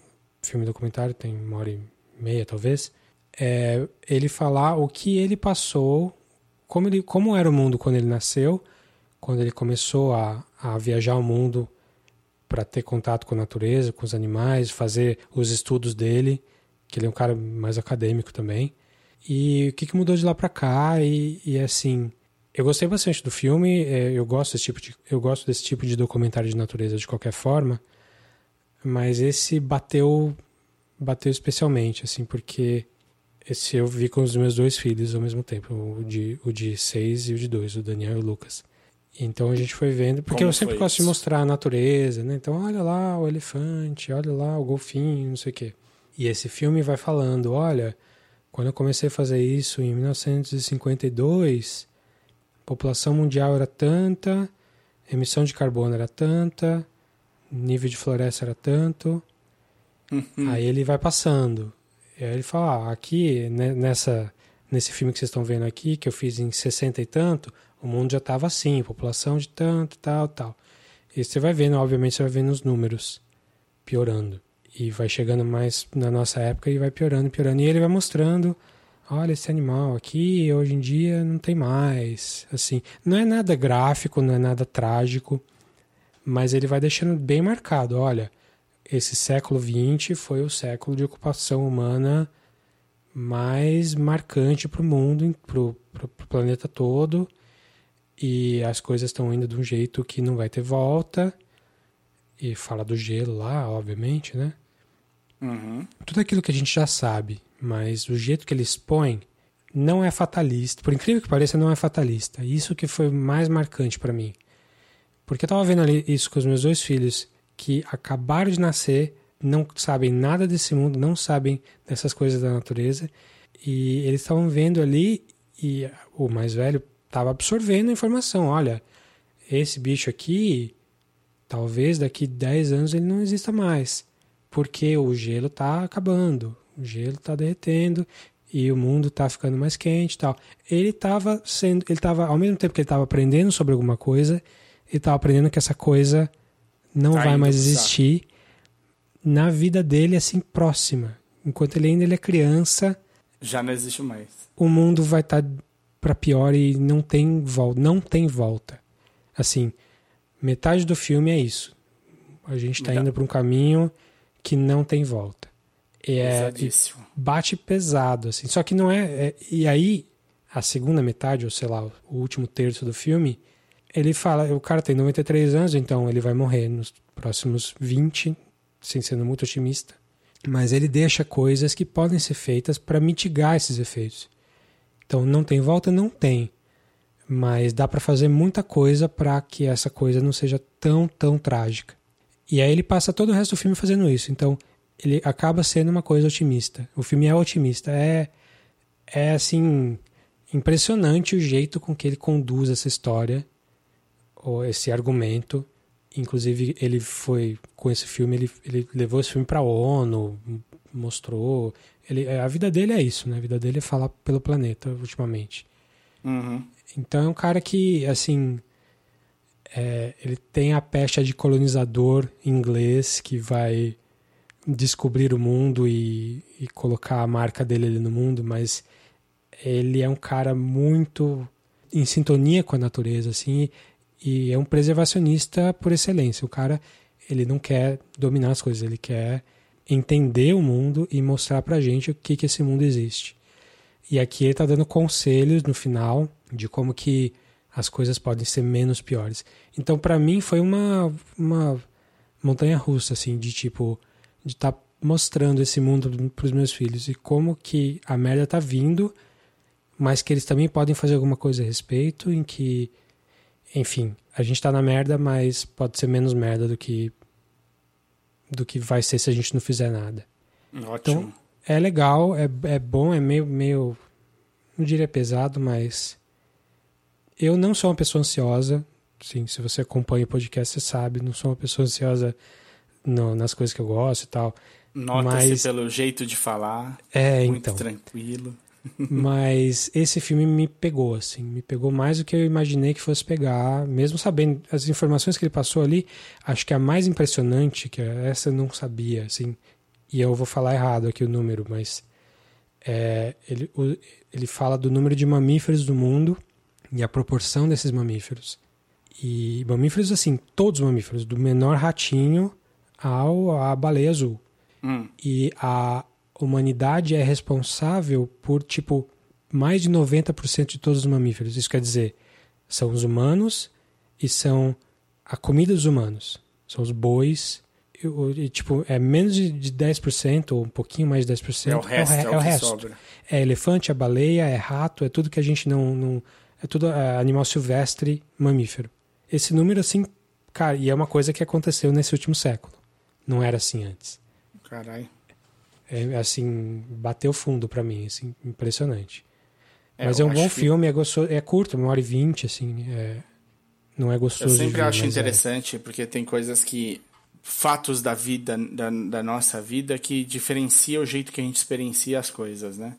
filme documentário, tem uma hora e meia talvez. É ele falar o que ele passou, como, ele, como era o mundo quando ele nasceu, quando ele começou a, a viajar o mundo para ter contato com a natureza, com os animais, fazer os estudos dele, que ele é um cara mais acadêmico também. E o que, que mudou de lá para cá e, e assim, eu gostei bastante do filme, é, eu gosto desse tipo de eu gosto desse tipo de documentário de natureza de qualquer forma, mas esse bateu bateu especialmente assim, porque esse eu vi com os meus dois filhos ao mesmo tempo, o de o de seis e o de dois, o Daniel e o Lucas. Então a gente foi vendo, porque Como eu sempre gosto de isso? mostrar a natureza, né? Então olha lá o elefante, olha lá o golfinho, não sei o quê. E esse filme vai falando, olha, quando eu comecei a fazer isso em 1952, a população mundial era tanta, emissão de carbono era tanta, nível de floresta era tanto. Uhum. Aí ele vai passando. E aí ele fala, ah, aqui, né, nessa, nesse filme que vocês estão vendo aqui, que eu fiz em 60 e tanto, o mundo já estava assim, população de tanto, tal, tal. E você vai vendo, obviamente, você vai vendo os números piorando. E vai chegando mais na nossa época e vai piorando, piorando. E ele vai mostrando, olha, esse animal aqui, hoje em dia não tem mais. Assim, não é nada gráfico, não é nada trágico, mas ele vai deixando bem marcado, olha, esse século XX foi o século de ocupação humana mais marcante para o mundo, para o planeta todo, e as coisas estão indo de um jeito que não vai ter volta, e fala do gelo lá, obviamente, né? Uhum. Tudo aquilo que a gente já sabe, mas o jeito que ele expõe não é fatalista. Por incrível que pareça, não é fatalista. Isso que foi mais marcante para mim. Porque eu tava vendo ali isso com os meus dois filhos que acabaram de nascer, não sabem nada desse mundo, não sabem dessas coisas da natureza, e eles estavam vendo ali e o mais velho estava absorvendo a informação. Olha, esse bicho aqui, talvez daqui 10 anos ele não exista mais, porque o gelo está acabando, o gelo está derretendo e o mundo está ficando mais quente e tal. Ele estava sendo, ele estava ao mesmo tempo que ele estava aprendendo sobre alguma coisa, ele estava aprendendo que essa coisa não Tá vai mais existir na vida dele assim próxima. Enquanto ele ainda ele é criança, Já não existe mais. o mundo vai estar para pior e não tem volta, não tem volta. Assim, metade do filme é isso. A gente está Tá. indo para um caminho que não tem volta. E é, bate pesado, assim. Só que não é, é- E aí, a segunda metade, ou sei lá, o último terço do filme, ele fala: o cara tem 93 anos, então ele vai morrer nos próximos 20, sem sendo muito otimista. Mas ele deixa coisas que podem ser feitas para mitigar esses efeitos. Então, não tem volta? Não tem. Mas dá para fazer muita coisa para que essa coisa não seja tão, tão trágica. E aí ele passa todo o resto do filme fazendo isso. Então, ele acaba sendo uma coisa otimista. O filme é otimista. É, é assim, impressionante o jeito com que ele conduz essa história, esse argumento. Inclusive, ele foi, com esse filme, ele, ele levou esse filme para a ONU, mostrou. Ele, a vida dele é isso, né? A vida dele é falar pelo planeta, ultimamente. Uhum. Então é um cara que, assim, é, ele tem a pecha de colonizador inglês que vai descobrir o mundo e, e colocar a marca dele ali no mundo, mas ele é um cara muito em sintonia com a natureza, assim, e é um preservacionista por excelência. O cara, ele não quer dominar as coisas, ele quer entender o mundo e mostrar pra gente o que que esse mundo existe. E aqui ele está dando conselhos no final de como que as coisas podem ser menos piores. Então, para mim, foi uma, uma montanha russa, assim, de tipo, de estar tá mostrando esse mundo para os meus filhos e como que a merda tá vindo, mas que eles também podem fazer alguma coisa a respeito, em que, enfim, a gente tá na merda, mas pode ser menos merda do que do que vai ser se a gente não fizer nada. Ótimo. Então, é legal, é, é bom, é meio, meio. Não diria pesado, mas. Eu não sou uma pessoa ansiosa. Sim, se você acompanha o podcast, você sabe. Não sou uma pessoa ansiosa no, nas coisas que eu gosto e tal. Nota-se mas, pelo jeito de falar. É, muito então. tranquilo. Mas esse filme me pegou, assim. Me pegou mais do que eu imaginei que fosse pegar. Mesmo sabendo as informações que ele passou ali, acho que a mais impressionante, que essa eu não sabia, assim e eu vou falar errado aqui o número, mas é, ele, o, ele fala do número de mamíferos do mundo e a proporção desses mamíferos. E mamíferos, assim, todos os mamíferos, do menor ratinho ao à baleia azul. Hum. E a humanidade é responsável por, tipo, mais de 90% de todos os mamíferos. Isso quer dizer, são os humanos e são a comida dos humanos. São os bois, e, tipo, é menos de, de 10%, ou um pouquinho mais de 10%. É o resto, é o, é é o resto. Sobra. É elefante, é baleia, é rato, é tudo que a gente não. não é tudo é animal silvestre, mamífero. Esse número, assim, cara, e é uma coisa que aconteceu nesse último século. Não era assim antes. Caralho. É, assim, bateu fundo para mim, assim, impressionante. É, Mas é um bom acho que- filme, é, gostoso, é curto, uma hora e vinte, assim, é- não é gostoso Eu de sempre ver, acho é. interessante, porque tem coisas que. fatos da vida, da, da nossa vida, que diferencia o jeito que a gente experiencia as coisas, né?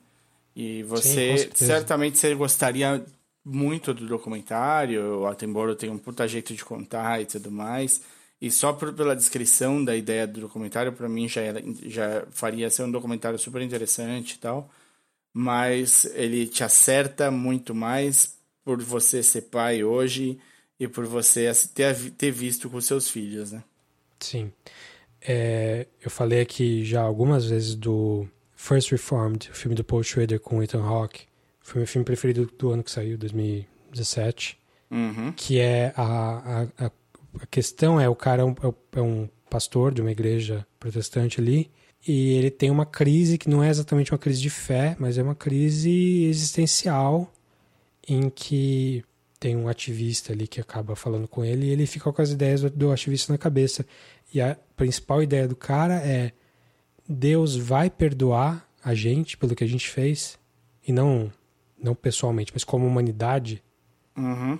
E você, certeza. certamente, você gostaria muito do documentário, o Attenborough tem um puta jeito de contar e tudo mais. E só por, pela descrição da ideia do documentário, para mim já, era, já faria ser um documentário super interessante e tal. Mas ele te acerta muito mais por você ser pai hoje e por você ter, ter visto com seus filhos, né? Sim. É, eu falei aqui já algumas vezes do First Reformed, o filme do Paul Schrader com Ethan Hawke. Foi meu filme preferido do ano que saiu, 2017. Uhum. Que é a, a, a, a questão é o cara é um, é um pastor de uma igreja protestante ali e ele tem uma crise que não é exatamente uma crise de fé, mas é uma crise existencial em que tem um ativista ali que acaba falando com ele e ele fica com as ideias do, do ativista na cabeça. E a principal ideia do cara é Deus vai perdoar a gente pelo que a gente fez e não não pessoalmente, mas como humanidade. Uhum.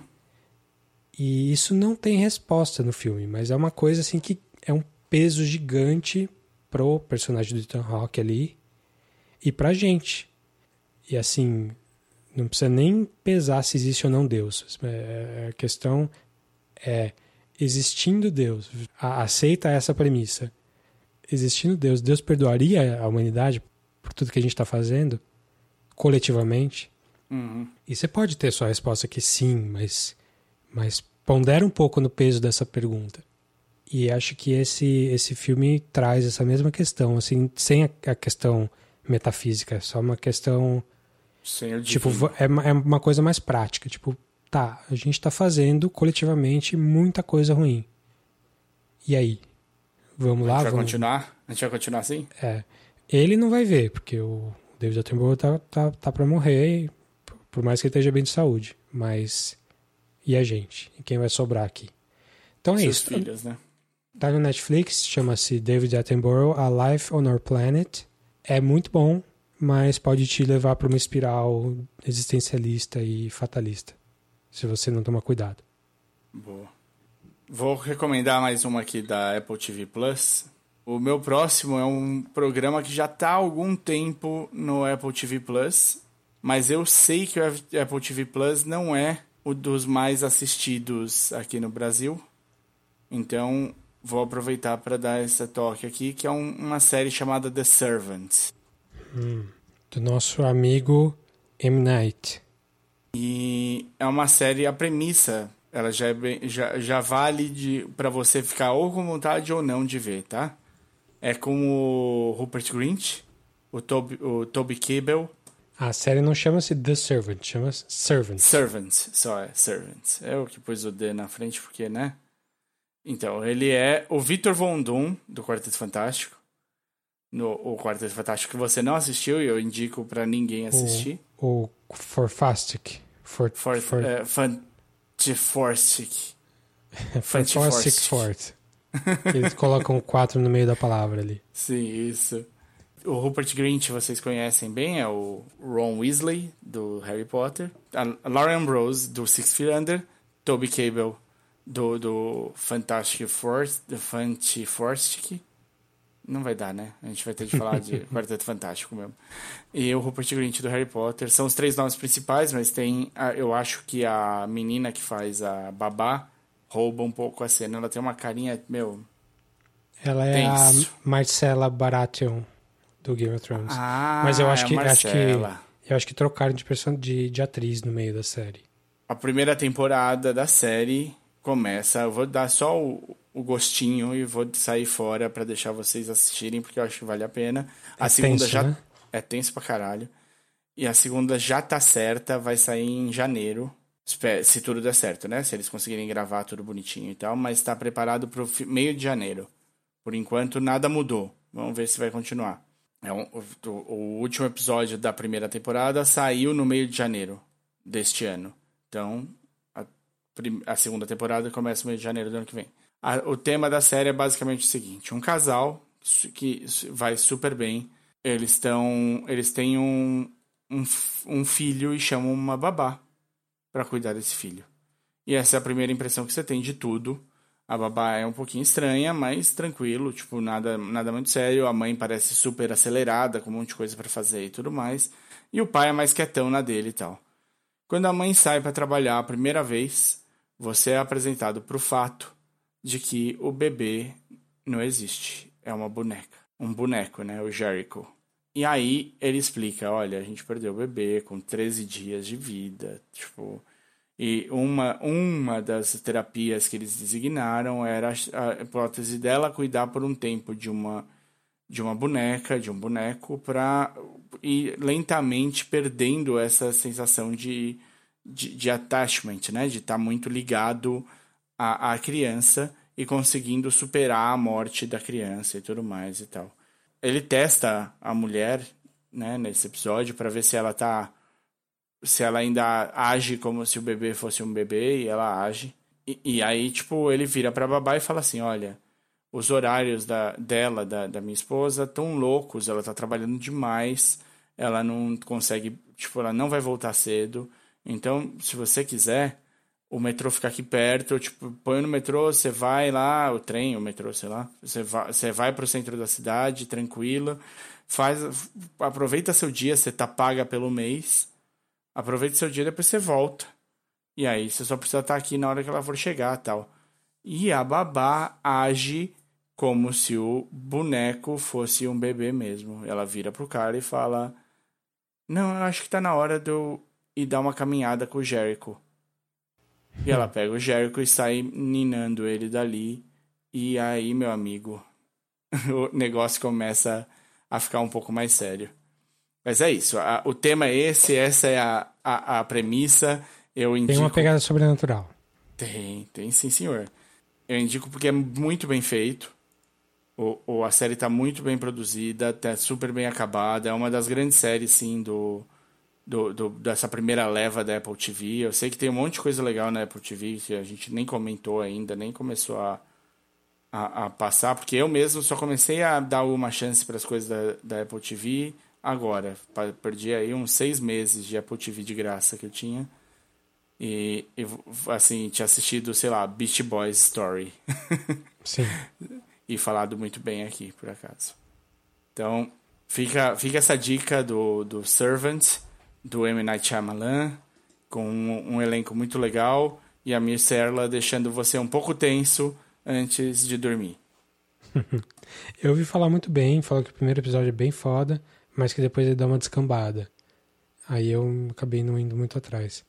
E isso não tem resposta no filme, mas é uma coisa assim que é um peso gigante pro personagem do Ethan Hawke ali e pra gente. E assim, não precisa nem pesar se existe ou não Deus. É, a questão é existindo Deus, aceita essa premissa. Existindo Deus, Deus perdoaria a humanidade por tudo que a gente está fazendo coletivamente? Uhum. E você pode ter sua resposta que sim, mas, mas pondera um pouco no peso dessa pergunta. E acho que esse, esse filme traz essa mesma questão, assim, sem a, a questão metafísica, é só uma questão. Sem o tipo, divino. é, uma- é uma coisa mais prática. Tipo, tá, a gente tá fazendo coletivamente muita coisa ruim. E aí? Vamos A lá? gente vai vamos... continuar? A gente vai continuar assim? É. Ele não vai ver, porque o David Attenborough tá, tá, tá pra morrer, por mais que ele esteja bem de saúde. Mas. E a gente? E quem vai sobrar aqui? Então é Seus isso. filhos, né? Tá no Netflix, chama-se David Attenborough, A Life on Our Planet. É muito bom, mas pode te levar para uma espiral existencialista e fatalista, se você não tomar cuidado. Boa. Vou recomendar mais uma aqui da Apple TV Plus. O meu próximo é um programa que já está há algum tempo no Apple TV Plus, mas eu sei que o Apple TV Plus não é o dos mais assistidos aqui no Brasil. Então, vou aproveitar para dar essa toque aqui, que é um- uma série chamada The Servant. Do nosso amigo M. Night. E é uma série, a premissa, ela já, é bem- já, já vale para você ficar ou com vontade ou não de ver, tá? É com o Rupert Grint, o Toby, o Toby Kebbell, A série não chama-se The Servant, chama-se Servant. Servants, só é Servants. É o que pôs o D na frente, porque, né? Então, ele é o Victor Von Doom, do Quarteto Fantástico. No, o Quarteto Fantástico que você não assistiu e eu indico pra ninguém assistir. O, o Forfastic. For, For, for. Fantastic Fort. Eles colocam o 4 no meio da palavra ali. Sim, isso. O Rupert Grint vocês conhecem bem, é o Ron Weasley, do Harry Potter. A Lauren Ambrose, do Six Feet Under. Toby Cable, do, do Fantastic Force, do. Não vai dar, né? A gente vai ter de falar de Quarteto Fantástico mesmo. E o Rupert Grint, do Harry Potter. São os três nomes principais, mas tem... a- eu acho que a menina que faz a Babá rouba um pouco a cena. Ela tem uma carinha, meu... Ela é Tenso. a Marcella Baratheon do Game of Thrones. Ah, Mas eu acho é a que acho que eu acho que trocaram de, person... de, de atriz no meio da série. A primeira temporada da série começa. Eu vou dar só o, o gostinho e vou sair fora pra deixar vocês assistirem, porque eu acho que vale a pena. A É segunda tenso, já. né? É tenso pra caralho. E a segunda já tá certa, vai sair em janeiro. Se tudo der certo, né? Se eles conseguirem gravar tudo bonitinho e tal, mas tá preparado pro meio de janeiro. Por enquanto, nada mudou. Vamos ver se vai continuar. É um- o, o último episódio da primeira temporada saiu no meio de janeiro deste ano. Então, a, a segunda temporada começa no meio de janeiro do ano que vem. A- o tema da série é basicamente o seguinte: um casal que vai super bem. Eles estão. Eles têm um, um, um filho e chamam uma babá para cuidar desse filho. E essa é a primeira impressão que você tem de tudo. A babá é um pouquinho estranha, mas tranquilo, tipo, nada, nada muito sério. A mãe parece super acelerada, com um monte de coisa para fazer e tudo mais. E o pai é mais quietão na dele e tal. Quando a mãe sai para trabalhar a primeira vez, você é apresentado para o fato de que o bebê não existe. É uma boneca. Um boneco, né? O Jericho. E aí ele explica: olha, a gente perdeu o bebê com 13 dias de vida. Tipo. E uma, uma das terapias que eles designaram era a hipótese dela cuidar por um tempo de uma, de uma boneca, de um boneco, para ir lentamente perdendo essa sensação de, de, de attachment, né? De estar muito ligado à, à criança e conseguindo superar a morte da criança e tudo mais e tal. Ele testa a mulher, né, nesse episódio para ver se ela tá se ela ainda age como se o bebê fosse um bebê e ela age. E, e aí, tipo, ele vira pra babá e fala assim: Olha, os horários da, dela, da, da minha esposa, tão loucos, ela tá trabalhando demais, ela não consegue, tipo, ela não vai voltar cedo. Então, se você quiser, o metrô fica aqui perto, tipo, põe no metrô, você vai lá, o trem, o metrô, sei lá, você vai, você vai pro centro da cidade, tranquila, faz, aproveita seu dia, você tá paga pelo mês, aproveita seu dia, depois você volta. E aí você só precisa estar aqui na hora que ela for chegar tal. E a babá age como se o boneco fosse um bebê mesmo. Ela vira pro cara e fala: Não, eu acho que tá na hora de eu ir dar uma caminhada com o Jericho. E ela pega o Jericho e sai ninando ele dali. E aí, meu amigo, o negócio começa a ficar um pouco mais sério. Mas é isso. A, o tema é esse, essa é a, a, a premissa. Eu indico... Tem uma pegada sobrenatural. Tem, tem sim, senhor. Eu indico porque é muito bem feito. O, o, a série está muito bem produzida, está super bem acabada. É uma das grandes séries, sim, do, do, do, dessa primeira leva da Apple TV. Eu sei que tem um monte de coisa legal na Apple TV que a gente nem comentou ainda, nem começou a, a, a passar, porque eu mesmo só comecei a dar uma chance para as coisas da, da Apple TV agora. Perdi aí uns seis meses de Apple TV de graça que eu tinha. E, e assim, tinha assistido, sei lá, Beast Boys Story. Sim. e falado muito bem aqui, por acaso. Então, fica, fica essa dica do, do Servant, do M. Night Shyamalan, com um, um elenco muito legal, e a Mircella deixando você um pouco tenso antes de dormir. Eu ouvi falar muito bem, falou que o primeiro episódio é bem foda, mas que depois ele dá uma descambada. Aí eu acabei não indo muito atrás.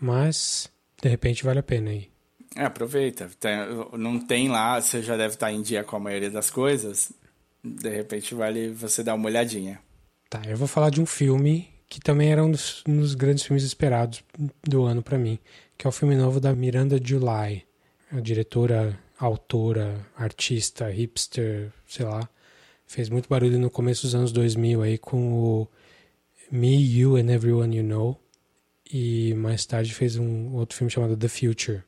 Mas, de repente, vale a pena aí. É, aproveita. Não tem lá, você já deve estar em dia com a maioria das coisas. De repente vale você dar uma olhadinha. Tá, eu vou falar de um filme que também era um dos, um dos grandes filmes esperados do ano para mim, que é o filme novo da Miranda July, a diretora, autora, artista, hipster, sei lá. Fez muito barulho no começo dos anos 2000 aí com o Me, You and Everyone You Know. E mais tarde fez um outro filme chamado The Future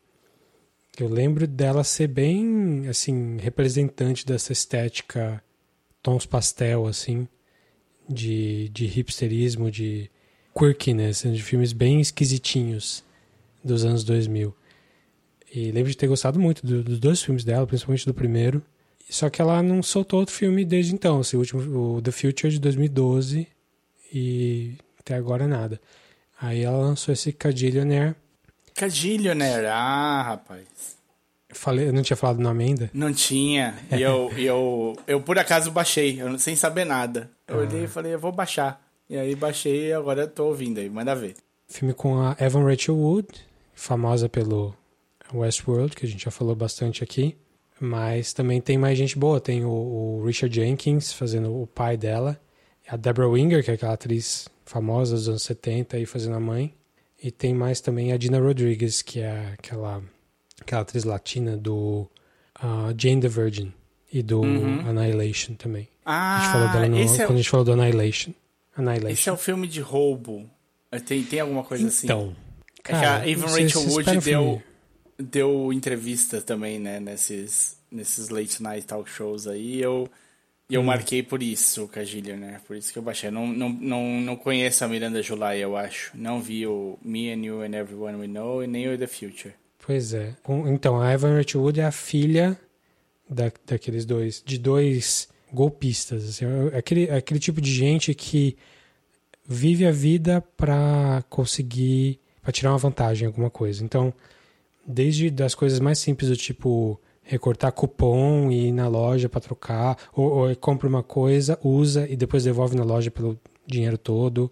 eu lembro dela ser bem, assim, representante dessa estética tons pastel, assim, de, de hipsterismo, de quirkiness, de filmes bem esquisitinhos dos anos 2000. E lembro de ter gostado muito do, dos dois filmes dela, principalmente do primeiro. Só que ela não soltou outro filme desde então. Assim, o último, o The Future de 2012 e até agora nada. Aí ela lançou esse Cadillionaire, Cagillionaire. Ah, rapaz. Eu, falei, eu não tinha falado nome ainda? Não tinha. E eu, eu, eu, por acaso baixei, eu, sem saber nada. Eu ah. olhei e falei, eu vou baixar. E aí baixei e agora eu tô ouvindo aí, manda ver. Filme com a Evan Rachel Wood, famosa pelo Westworld, que a gente já falou bastante aqui. Mas também tem mais gente boa. Tem o, o Richard Jenkins fazendo o pai dela. A Deborah Winger, que é aquela atriz famosa dos anos 70 aí fazendo a mãe. E tem mais também a Dina Rodriguez, que é aquela, aquela atriz latina do uh, Jane the Virgin e do uhum. Annihilation também. Ah, a gente falou dela no, é quando a gente falou do Annihilation. Annihilation. Esse é o filme de roubo. Tem, tem alguma coisa então, assim? Então. É que a Evan Rachel Wood deu, deu entrevista também, né, nesses, nesses late night talk shows aí. Eu eu hum. marquei por isso o Cagilho, né? Por isso que eu baixei. Não, não, não, não conheço a Miranda July, eu acho. Não vi o Me and You and Everyone We Know e nem o The Future. Pois é. Então, a Evan Wood é a filha da, daqueles dois, de dois golpistas. Assim, é aquele, é aquele tipo de gente que vive a vida para conseguir, para tirar uma vantagem em alguma coisa. Então, desde das coisas mais simples do tipo recortar cupom e ir na loja para trocar, ou, ou compra uma coisa, usa e depois devolve na loja pelo dinheiro todo,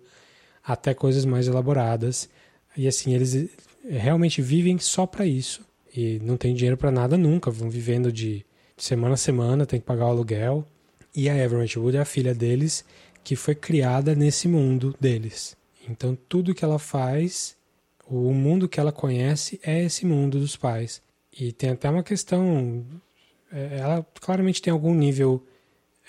até coisas mais elaboradas. E assim, eles realmente vivem só para isso e não tem dinheiro para nada nunca, vão vivendo de semana a semana, tem que pagar o aluguel. E a Everett Wood é a filha deles que foi criada nesse mundo deles. Então tudo que ela faz, o mundo que ela conhece é esse mundo dos pais. E tem até uma questão. É, ela claramente tem algum nível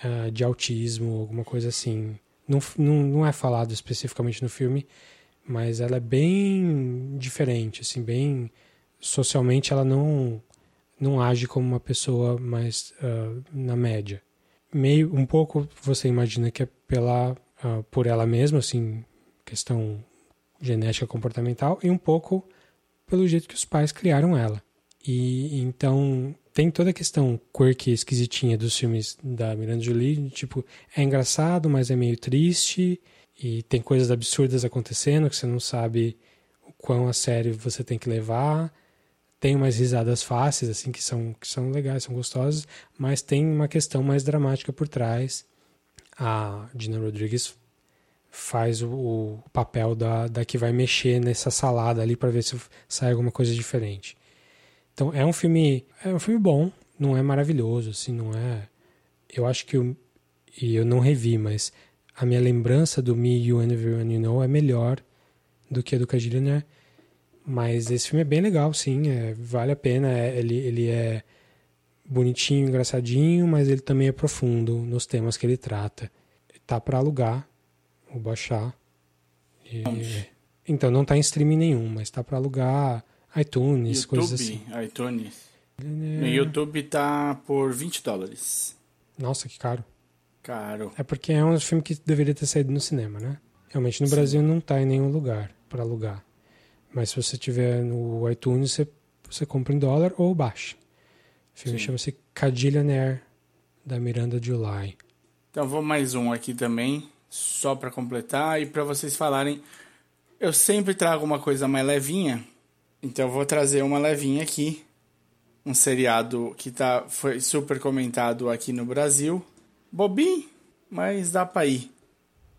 uh, de autismo, alguma coisa assim. Não, não, não é falado especificamente no filme, mas ela é bem diferente, assim, bem. Socialmente ela não não age como uma pessoa mais uh, na média. Meio, um pouco você imagina que é pela, uh, por ela mesma, assim, questão genética comportamental, e um pouco pelo jeito que os pais criaram ela. E então tem toda a questão quirky, esquisitinha dos filmes da Miranda Jolie, tipo, é engraçado, mas é meio triste, e tem coisas absurdas acontecendo que você não sabe o quão a sério você tem que levar. Tem umas risadas fáceis, assim, que são, que são legais, são gostosas, mas tem uma questão mais dramática por trás. A Gina Rodrigues faz o, o papel da, da que vai mexer nessa salada ali para ver se sai alguma coisa diferente. Então é um filme, é um filme bom, não é maravilhoso, assim, não é. Eu acho que eu, e eu não revi, mas a minha lembrança do Me, You and Everyone You Know é melhor do que a do Cagillionaire. Mas esse filme é bem legal, sim, é, vale a pena. É, ele, ele é bonitinho, engraçadinho, mas ele também é profundo nos temas que ele trata. Tá para alugar, ou baixar. E, então não tá em streaming nenhum, mas tá para alugar iTunes, YouTube, coisas assim. iTunes. No YouTube tá por 20 dólares. Nossa, que caro. Caro. É porque é um filme que deveria ter saído no cinema, né? Realmente no Sim. Brasil não tá em nenhum lugar para alugar. Mas se você tiver no iTunes, você, você compra em dólar ou baixa. O filme chama-se Cadillionaire, da Miranda July. Então vou mais um aqui também, só para completar e para vocês falarem. Eu sempre trago uma coisa mais levinha, então eu vou trazer uma levinha aqui. Um seriado que tá, foi super comentado aqui no Brasil. Bobinho, mas dá pra ir.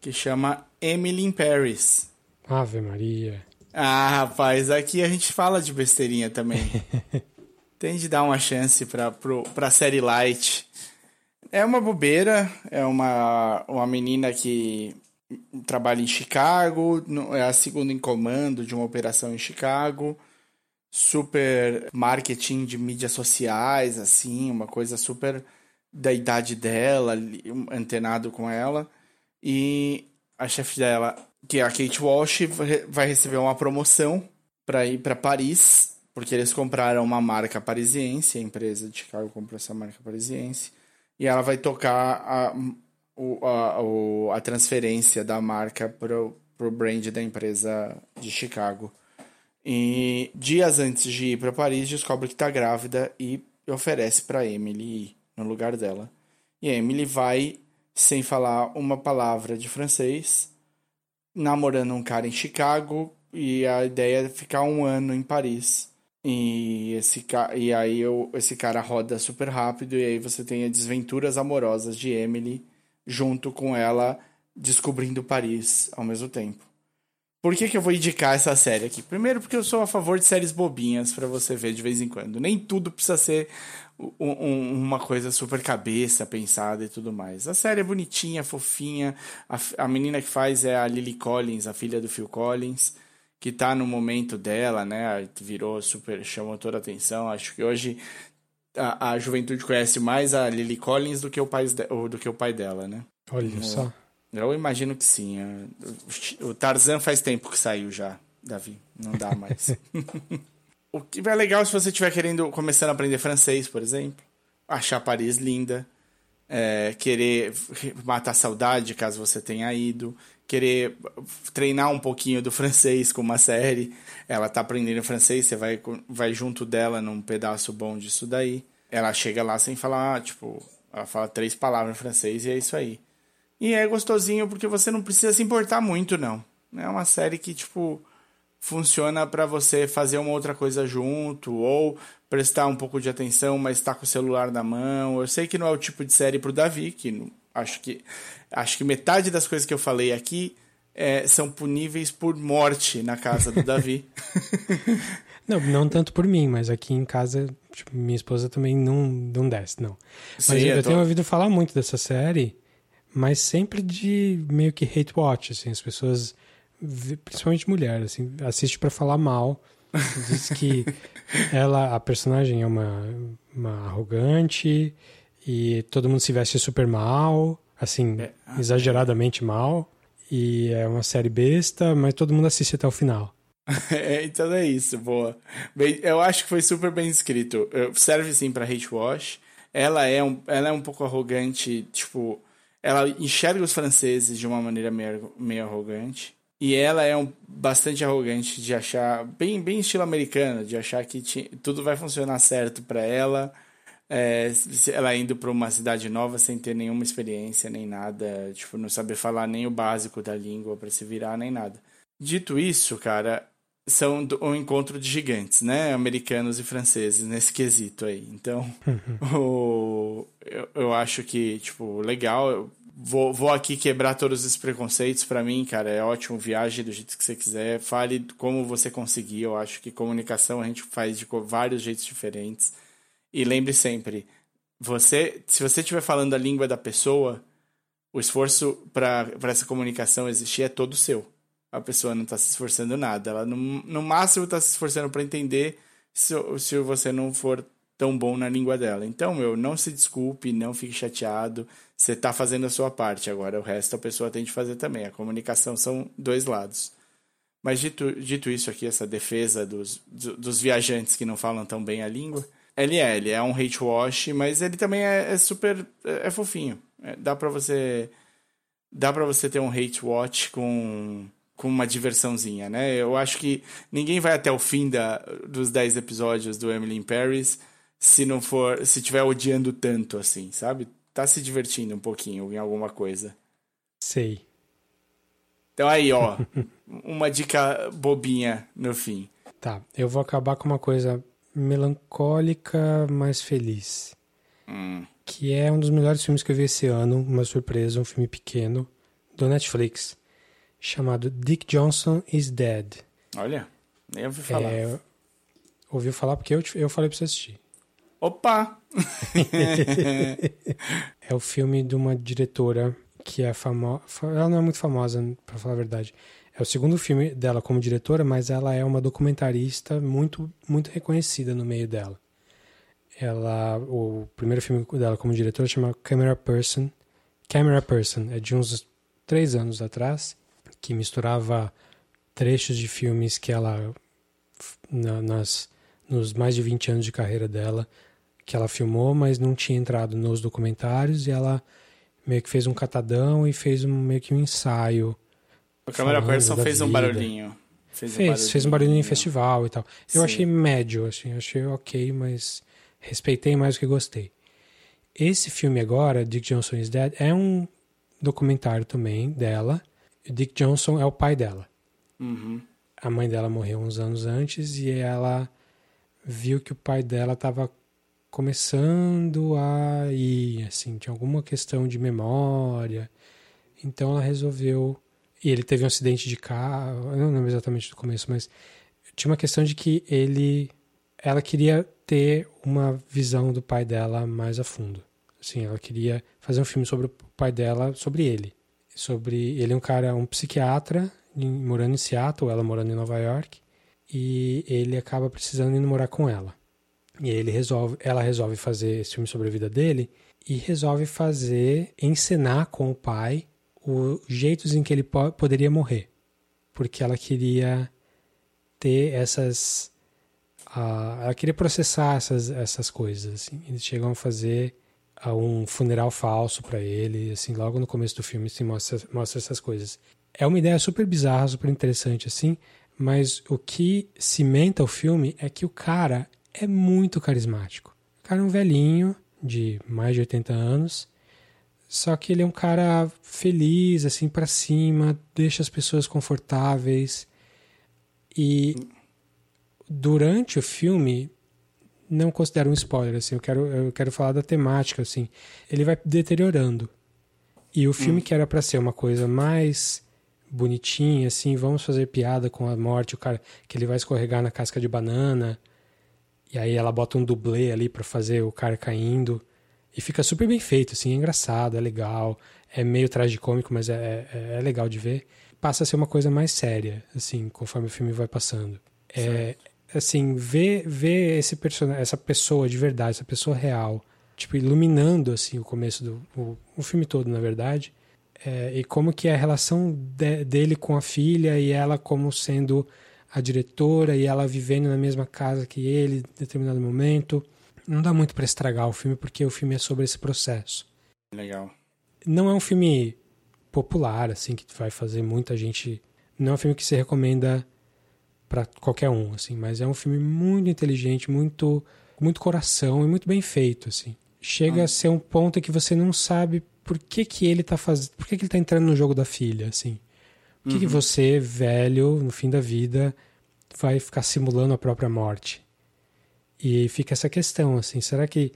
Que chama Emily in Paris. Ave Maria. Ah, rapaz, aqui a gente fala de besteirinha também. Tem de dar uma chance pra, pro, pra série light. É uma bobeira, é uma, uma menina que trabalha em Chicago, é a segunda em comando de uma operação em Chicago. Super marketing de mídias sociais, assim, uma coisa super da idade dela, antenado com ela. E a chefe dela que a Kate Walsh vai receber uma promoção para ir para Paris, porque eles compraram uma marca parisiense, a empresa de Chicago comprou essa marca parisiense, e ela vai tocar a, a, a transferência da marca pro, pro brand da empresa de Chicago. E dias antes de ir para Paris, descobre que está grávida e oferece para Emily ir no lugar dela. E a Emily vai sem falar uma palavra de francês namorando um cara em Chicago e a ideia é ficar um ano em Paris. E, esse, e aí eu, esse cara roda super rápido e aí você tem as desventuras amorosas de Emily junto com ela descobrindo Paris ao mesmo tempo. Por que, que eu vou indicar essa série aqui? Primeiro, porque eu sou a favor de séries bobinhas para você ver de vez em quando. Nem tudo precisa ser um, um, uma coisa super cabeça, pensada e tudo mais. A série é bonitinha, fofinha. A, a menina que faz é a Lily Collins, a filha do Phil Collins, que tá no momento dela, né? Virou super, chamou toda a atenção. Acho que hoje a, a juventude conhece mais a Lily Collins do que o pai, do que o pai dela, né? Olha só. Eu imagino que sim. É. O Tarzan faz tempo que saiu já, Davi. Não dá mais. o que é legal se você estiver querendo começando a aprender francês, por exemplo, achar Paris linda, é, querer matar saudade caso você tenha ido, querer treinar um pouquinho do francês com uma série. Ela tá aprendendo francês, você vai, vai junto dela num pedaço bom disso daí. Ela chega lá sem falar, tipo, ela fala três palavras em francês e é isso aí. E é gostosinho porque você não precisa se importar muito, não. É uma série que, tipo, funciona para você fazer uma outra coisa junto, ou prestar um pouco de atenção, mas tá com o celular na mão. Eu sei que não é o tipo de série pro Davi, que acho que acho que metade das coisas que eu falei aqui é, são puníveis por morte na casa do Davi. não, não tanto por mim, mas aqui em casa, tipo, minha esposa também não, não desce, não. Mas Sim, eu, eu tô... tenho ouvido falar muito dessa série mas sempre de meio que hate watch, assim, as pessoas, principalmente mulheres, assim, assiste para falar mal, diz que ela, a personagem é uma, uma arrogante e todo mundo se veste super mal, assim, é, ah, exageradamente é. mal, e é uma série besta, mas todo mundo assiste até o final. É, então é isso, boa. Bem, eu acho que foi super bem escrito. Serve sim pra hate wash. Ela é um, ela é um pouco arrogante, tipo, ela enxerga os franceses de uma maneira meio, meio arrogante. E ela é um, bastante arrogante de achar, bem, bem estilo americano, de achar que tudo vai funcionar certo para ela. É, ela indo para uma cidade nova sem ter nenhuma experiência nem nada, tipo, não saber falar nem o básico da língua para se virar nem nada. Dito isso, cara, são um encontro de gigantes, né? Americanos e franceses nesse quesito aí. Então, o, eu, eu acho que, tipo, legal. Vou, vou aqui quebrar todos os preconceitos para mim, cara. É ótimo, viagem do jeito que você quiser. Fale como você conseguir. Eu acho que comunicação a gente faz de vários jeitos diferentes. E lembre sempre, você, se você estiver falando a língua da pessoa, o esforço para essa comunicação existir é todo seu a pessoa não está se esforçando nada. Ela, no, no máximo, está se esforçando para entender se, se você não for tão bom na língua dela. Então, meu, não se desculpe, não fique chateado. Você está fazendo a sua parte. Agora, o resto a pessoa tem de fazer também. A comunicação são dois lados. Mas dito, dito isso aqui, essa defesa dos, dos viajantes que não falam tão bem a língua, ele é, ele é um hate wash, mas ele também é, é super, é, é fofinho. É, dá para você, dá para você ter um hate watch com com uma diversãozinha, né? Eu acho que ninguém vai até o fim da, dos 10 episódios do Emily in Paris se não for, se tiver odiando tanto assim, sabe? Tá se divertindo um pouquinho em alguma coisa. Sei. Então aí, ó, uma dica bobinha no fim. Tá, eu vou acabar com uma coisa melancólica, mas feliz. Hum. Que é um dos melhores filmes que eu vi esse ano, uma surpresa, um filme pequeno, do Netflix chamado Dick Johnson is Dead. Olha, nem ouvi falar. É, ouviu falar porque eu, eu falei pra você assistir. Opa! é o filme de uma diretora que é famosa. Ela não é muito famosa, para falar a verdade. É o segundo filme dela como diretora, mas ela é uma documentarista muito, muito reconhecida no meio dela. Ela, o primeiro filme dela como diretora chama Camera Person. Camera Person é de uns três anos atrás que misturava trechos de filmes que ela na, nas nos mais de 20 anos de carreira dela que ela filmou, mas não tinha entrado nos documentários e ela meio que fez um catadão e fez um, meio que um ensaio. A câmera Person fez um barulhinho. Fez, fez, um barulhinho. fez um barulhinho em festival e tal. Eu Sim. achei médio, assim, achei ok, mas respeitei mais do que gostei. Esse filme agora, Dick Johnson is Dead, é um documentário também dela, Dick Johnson é o pai dela. Uhum. A mãe dela morreu uns anos antes e ela viu que o pai dela estava começando a ir, assim, tinha alguma questão de memória. Então ela resolveu. E ele teve um acidente de carro, não lembro exatamente do começo, mas tinha uma questão de que ele. Ela queria ter uma visão do pai dela mais a fundo. Assim, ela queria fazer um filme sobre o pai dela, sobre ele sobre ele é um cara, um psiquiatra morando em Seattle, ela morando em Nova York, e ele acaba precisando ir morar com ela. E ele resolve, ela resolve fazer esse filme sobre a vida dele e resolve fazer, encenar com o pai os jeitos em que ele po poderia morrer, porque ela queria ter essas, uh, ela queria processar essas essas coisas. Assim. Eles chegam a fazer a um funeral falso para ele, assim, logo no começo do filme se mostra, mostra essas coisas. É uma ideia super bizarra, super interessante, assim, mas o que cimenta o filme é que o cara é muito carismático. O cara é um velhinho de mais de 80 anos, só que ele é um cara feliz, assim, para cima, deixa as pessoas confortáveis. E durante o filme, não considero um spoiler, assim, eu quero, eu quero falar da temática, assim. Ele vai deteriorando. E o filme hum. que era para ser uma coisa mais bonitinha, assim, vamos fazer piada com a morte, o cara que ele vai escorregar na casca de banana, e aí ela bota um dublê ali para fazer o cara caindo, e fica super bem feito, assim, é engraçado, é legal, é meio tragicômico, mas é, é, é legal de ver. Passa a ser uma coisa mais séria, assim, conforme o filme vai passando. É, assim, ver, ver esse personagem, essa pessoa de verdade, essa pessoa real, tipo, iluminando, assim, o começo do... O, o filme todo, na verdade. É, e como que é a relação de, dele com a filha e ela como sendo a diretora e ela vivendo na mesma casa que ele em determinado momento. Não dá muito para estragar o filme porque o filme é sobre esse processo. Legal. Não é um filme popular assim que vai fazer muita gente, não é um filme que se recomenda para qualquer um assim, mas é um filme muito inteligente, muito muito coração e muito bem feito assim. Chega ah. a ser um ponto em que você não sabe por que que ele tá fazendo, por que que ele tá entrando no jogo da filha assim. Por que, uhum. que você, velho, no fim da vida, vai ficar simulando a própria morte? E fica essa questão, assim, será que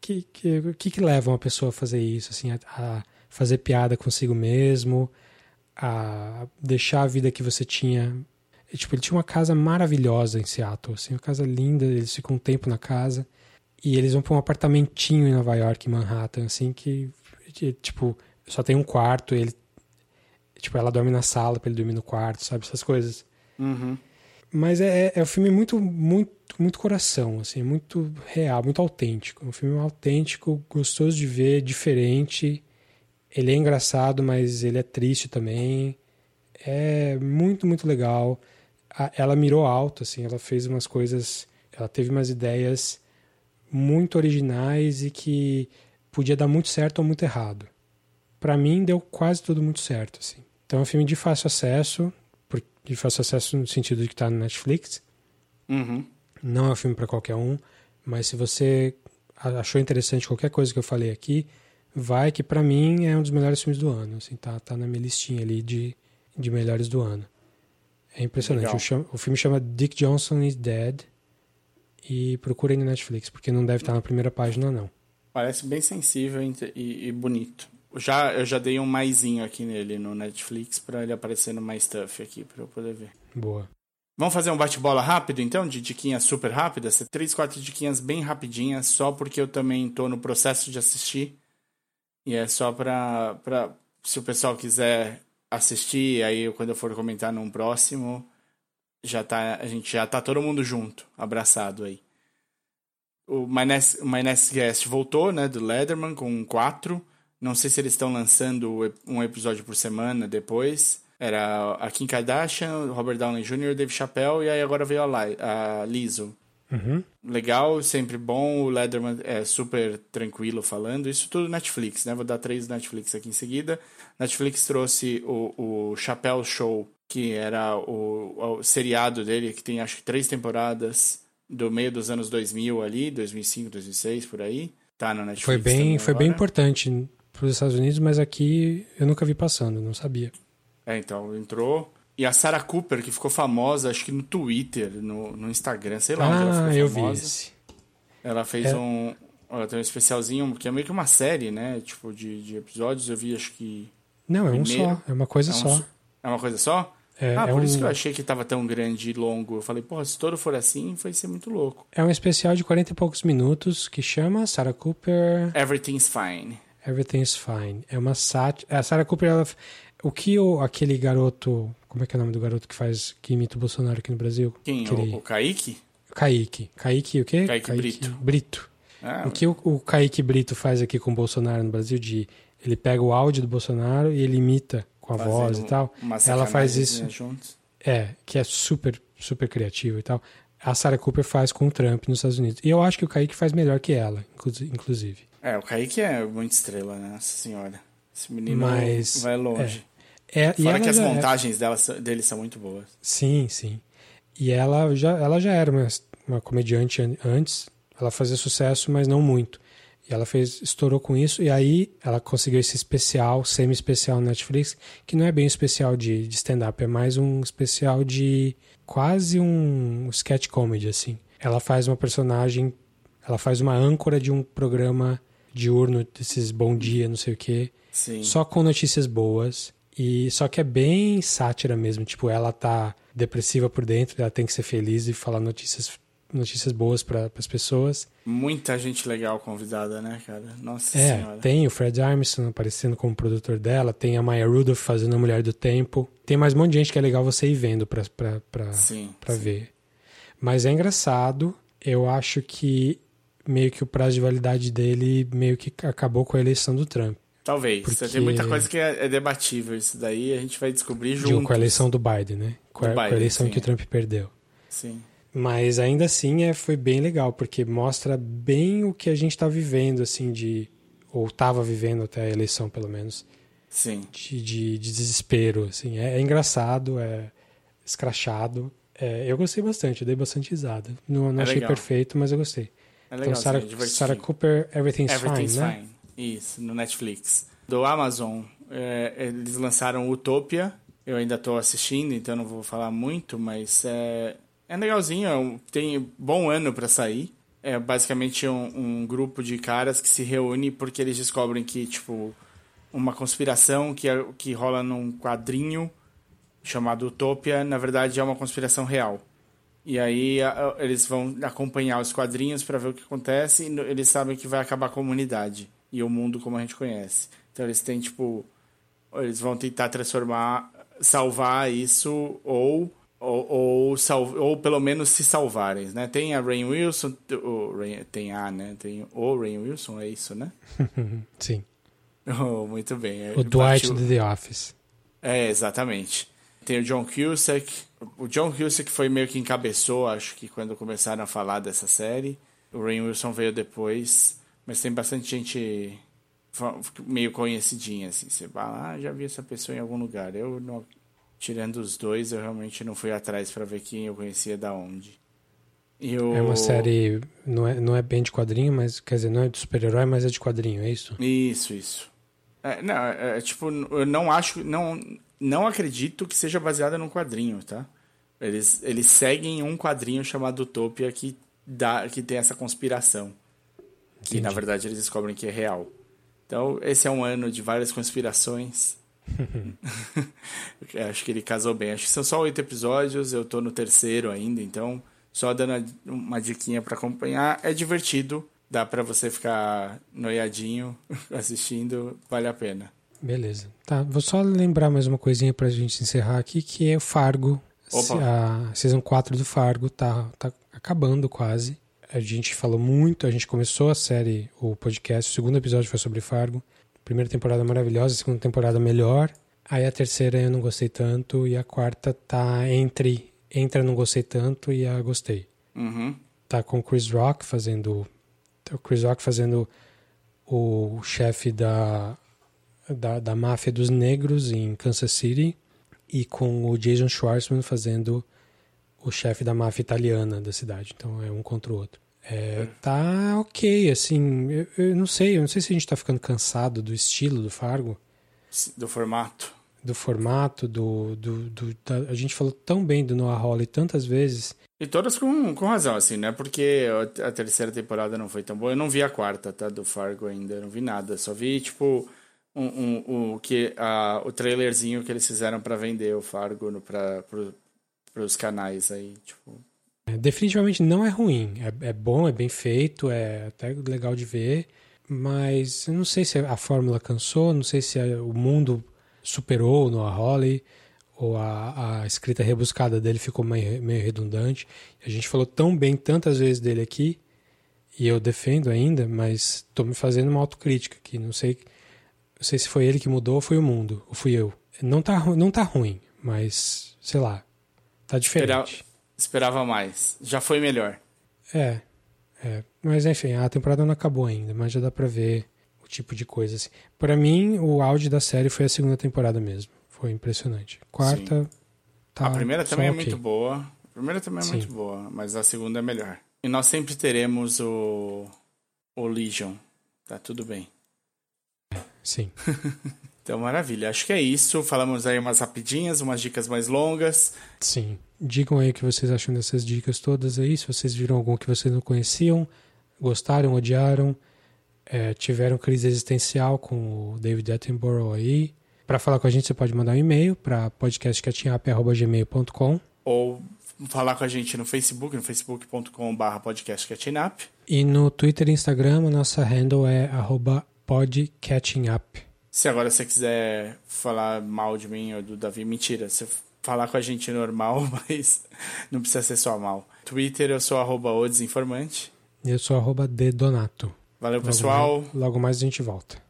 que, que, que, leva uma pessoa a fazer isso, assim, a, a, fazer piada consigo mesmo, a deixar a vida que você tinha. E, tipo, ele tinha uma casa maravilhosa em Seattle, assim, uma casa linda, eles ficam um tempo na casa e eles vão para um apartamentinho em Nova York, em Manhattan, assim, que, tipo, só tem um quarto, ele Tipo, ela dorme na sala pra ele dormir no quarto, sabe? Essas coisas. Uhum. Mas é, é um filme muito, muito, muito coração, assim, muito real, muito autêntico. Um filme autêntico, gostoso de ver, diferente. Ele é engraçado, mas ele é triste também. É muito, muito legal. Ela mirou alto, assim, ela fez umas coisas, ela teve umas ideias muito originais e que podia dar muito certo ou muito errado. Para mim deu quase tudo muito certo, assim. Então é um filme de fácil acesso, de fácil acesso no sentido de que está no Netflix. Uhum. Não é um filme para qualquer um, mas se você achou interessante qualquer coisa que eu falei aqui, vai que para mim é um dos melhores filmes do ano. Assim, tá, tá na minha listinha ali de, de melhores do ano. É impressionante. O, o, filme chama Dick Johnson is Dead e procurem no Netflix, porque não deve estar na primeira página, não. Parece bem sensível e, e bonito. Já, eu já dei um maisinho aqui nele no Netflix para ele aparecer no mais stuff aqui para eu poder ver. Boa. Vamos fazer um bate-bola rápido então, de diquinhas super rápidas? Três, quatro diquinhas bem rapidinhas, só porque eu também tô no processo de assistir. E é só pra, pra se o pessoal quiser assistir, aí quando eu for comentar num próximo, já tá, a gente já tá todo mundo junto, abraçado aí. O My Next, My Next Guest voltou, né, do Leatherman com quatro. Não sei se eles estão lançando um episódio por semana depois. Era a Kim Kardashian, Robert Downey Jr., Dave Chappelle e aí agora veio a, a Lizzo. Uhum. Legal, sempre bom. O Leatherman é super tranquilo falando. Isso tudo Netflix, né? Vou dar três Netflix aqui em seguida. Netflix trouxe o, o Show, que era o, o seriado dele, que tem acho que três temporadas do meio dos anos 2000 ali, 2005, 2006, por aí. Tá na Netflix. Foi bem, foi bem importante para os Estados Unidos, mas aqui eu nunca vi passando, não sabia. É, então, entrou. E a Sarah Cooper, que ficou famosa, acho que no Twitter, no, no Instagram, sei lá ah, onde ela ficou eu famosa. vi esse. Ela fez é. um. Ela tem um especialzinho, que é meio que uma série, né? Tipo, de, de episódios. Eu vi, acho que. Não, é um só. É uma coisa é um, só. É uma coisa só? É, ah, é por um... isso que eu achei que tava tão grande e longo. Eu falei, porra, se todo for assim, vai ser muito louco. É um especial de 40 e poucos minutos que chama Sarah Cooper. Everything's Fine. Everything's Fine. É uma sátira. A Sarah Cooper, ela... o que o, aquele garoto. Como é que é o nome do garoto que faz. que imita o Bolsonaro aqui no Brasil? Quem? Aquele... O, o Kaique? Kaique. Kaique o quê? Kaique, Kaique Brito. Brito. Ah, o que o, o Kaique Brito faz aqui com o Bolsonaro no Brasil de. Ele pega o áudio do Bolsonaro e ele imita com a voz e tal. Ela faz isso. Juntos. É, que é super, super criativo e tal. A Sarah Cooper faz com o Trump nos Estados Unidos. E eu acho que o Kaique faz melhor que ela, inclusive. É, o Kaique é muito estrela, né? Nossa senhora. Esse menino Mas, vai longe. É. É, Fora que as montagens dela, dele são muito boas. Sim, sim. E ela já, ela já era uma, uma comediante antes. Ela fazia sucesso, mas não muito. E ela fez, estourou com isso, e aí ela conseguiu esse especial, semi-especial no Netflix, que não é bem um especial de, de stand-up, é mais um especial de quase um sketch comedy, assim. Ela faz uma personagem, ela faz uma âncora de um programa diurno, desses bom dia, não sei o quê, Sim. só com notícias boas. E só que é bem sátira mesmo, tipo, ela tá depressiva por dentro, ela tem que ser feliz e falar notícias notícias boas para as pessoas. Muita gente legal convidada, né, cara? Nossa é, senhora. Tem o Fred Armisen aparecendo como produtor dela, tem a Maya Rudolph fazendo a Mulher do Tempo. Tem mais um monte de gente que é legal você ir vendo sim. ver. Mas é engraçado. Eu acho que meio que o prazo de validade dele meio que acabou com a eleição do Trump. Talvez. Porque- Tem muita coisa que é, é debatível. Isso daí a gente vai descobrir Digo, juntos. com a eleição do Biden, né? Com a, Do com a Biden, eleição sim, que o. Trump perdeu. Sim. Mas ainda assim é, foi bem legal, porque mostra bem o que a gente está vivendo, assim, de. Ou estava vivendo até a eleição, pelo menos. Sim. De, de, de desespero, assim. É, é engraçado, é escrachado. É, eu gostei bastante, eu dei bastante risada. Não, não É achei legal. perfeito, mas eu gostei. É legal, então, Sarah, sim, é. Sarah Cooper, Everything's, Everything's Fine, Fine. né? Isso, no Netflix. Do Amazon, é, eles lançaram Utopia. Eu ainda tô assistindo, então não vou falar muito, mas é, é legalzinho. é um- Tem bom ano para sair. É basicamente um, um grupo de caras que se reúne porque eles descobrem que, tipo, uma conspiração que, que rola num quadrinho chamado Utopia, na verdade é uma conspiração real. E aí a- eles vão acompanhar os quadrinhos para ver o que acontece e eles sabem que vai acabar a comunidade e o mundo como a gente conhece. Então eles têm tipo eles vão tentar transformar, salvar isso ou ou, ou, sal- ou pelo menos se salvarem, né? Tem a Rain Wilson, o Rain- tem a, né? Tem o Rain Wilson, é isso, né? Sim. Oh, muito bem. O Dwight Partiu- do The Office. é, exatamente. Tem o John Cusack. O John Cusack foi meio que encabeçou, acho que quando começaram a falar dessa série. O Rain Wilson veio depois. Mas tem bastante gente meio conhecidinha, assim. Você fala, ah, já vi essa pessoa em algum lugar. Eu, não, tirando os dois, eu realmente não fui atrás para ver quem eu conhecia da onde. É uma série, não é, não é bem de quadrinho, mas quer dizer, não é de super-herói, mas é de quadrinho, é isso? Isso, isso. É, não, é, é, tipo, eu não acho, não, não acredito que seja baseada num quadrinho, tá? Eles, eles seguem um quadrinho chamado Utopia que, dá, que tem essa conspiração. Que, na verdade, eles descobrem que é real. Então, esse é um ano de várias conspirações. Eu acho que ele casou bem. Acho que são só oito episódios, eu tô no terceiro ainda, então só dando uma diquinha pra acompanhar. É divertido, dá pra você ficar noiadinho assistindo, vale a pena. Beleza. Tá, vou só lembrar mais uma coisinha pra gente encerrar aqui, que é o Fargo. Opa. A Season 4 do Fargo tá, tá acabando quase. A gente falou muito, a gente começou a série, o podcast, o segundo episódio foi sobre Fargo. Primeira temporada maravilhosa, segunda temporada melhor. Aí a terceira eu não gostei tanto e a quarta tá entre entre a não gostei tanto e a gostei. Uhum. Tá com o Chris Rock fazendo o Chris Rock fazendo o chefe da, da da máfia dos negros em Kansas City e com o Jason Schwartzman fazendo o chefe da máfia italiana da cidade. Então é um contra o outro. É, tá ok, assim, eu, eu não sei, eu não sei se a gente tá ficando cansado do estilo do Fargo, Do formato. do formato, do, do, do da- a gente falou tão bem do Noah Hawley tantas vezes. E todas com, com razão, assim, né? Porque a terceira temporada não foi tão boa. Eu não vi a quarta, tá? Do Fargo ainda, eu não vi nada. Só vi, tipo, um, um, o, que, a, o trailerzinho que eles fizeram pra vender o Fargo pra, pro, pros canais aí, tipo... É, definitivamente não é ruim, é, é bom, é bem feito, é até legal de ver, mas eu não sei se a fórmula cansou, não sei se a- o mundo superou Noah Hawley, ou a, a escrita rebuscada dele ficou meio, meio redundante. A gente falou tão bem tantas vezes dele aqui, e eu defendo ainda, mas estou me fazendo uma autocrítica aqui. Não sei, não sei se foi ele que mudou ou foi o mundo, ou fui eu. Não tá, não tá ruim, mas sei lá, tá diferente. Esperava, esperava mais. Já foi melhor. É, é. Mas enfim, a temporada não acabou ainda, mas já dá pra ver o tipo de coisa assim. Para mim, o auge da série foi a segunda temporada mesmo. Foi impressionante. Quarta, tá. a primeira também é ok. muito boa. A primeira também é Sim. muito boa, mas a segunda é melhor. E nós sempre teremos o, o Legion. Tá tudo bem. Sim. Então, maravilha. Acho que é isso. Falamos aí umas rapidinhas, umas dicas mais longas. Sim. Digam aí o que vocês acham dessas dicas todas aí. Se vocês viram algum que vocês não conheciam, gostaram, odiaram, é, tiveram crise existencial com o David Attenborough aí. Para falar com a gente, você pode mandar um e-mail para podcastcatchingup.gmail.com Ou falar com a gente no Facebook, no facebook.com.br podcastcatchingup. e no Twitter e Instagram, a nossa handle é arroba podcatchingup. Se agora você quiser falar mal de mim ou do Davi, mentira. Você falar com a gente normal, mas não precisa ser só mal. Twitter, eu sou arroba o desinformante. E eu sou arroba dedonato. Valeu, Logo pessoal. mais- logo mais a gente volta.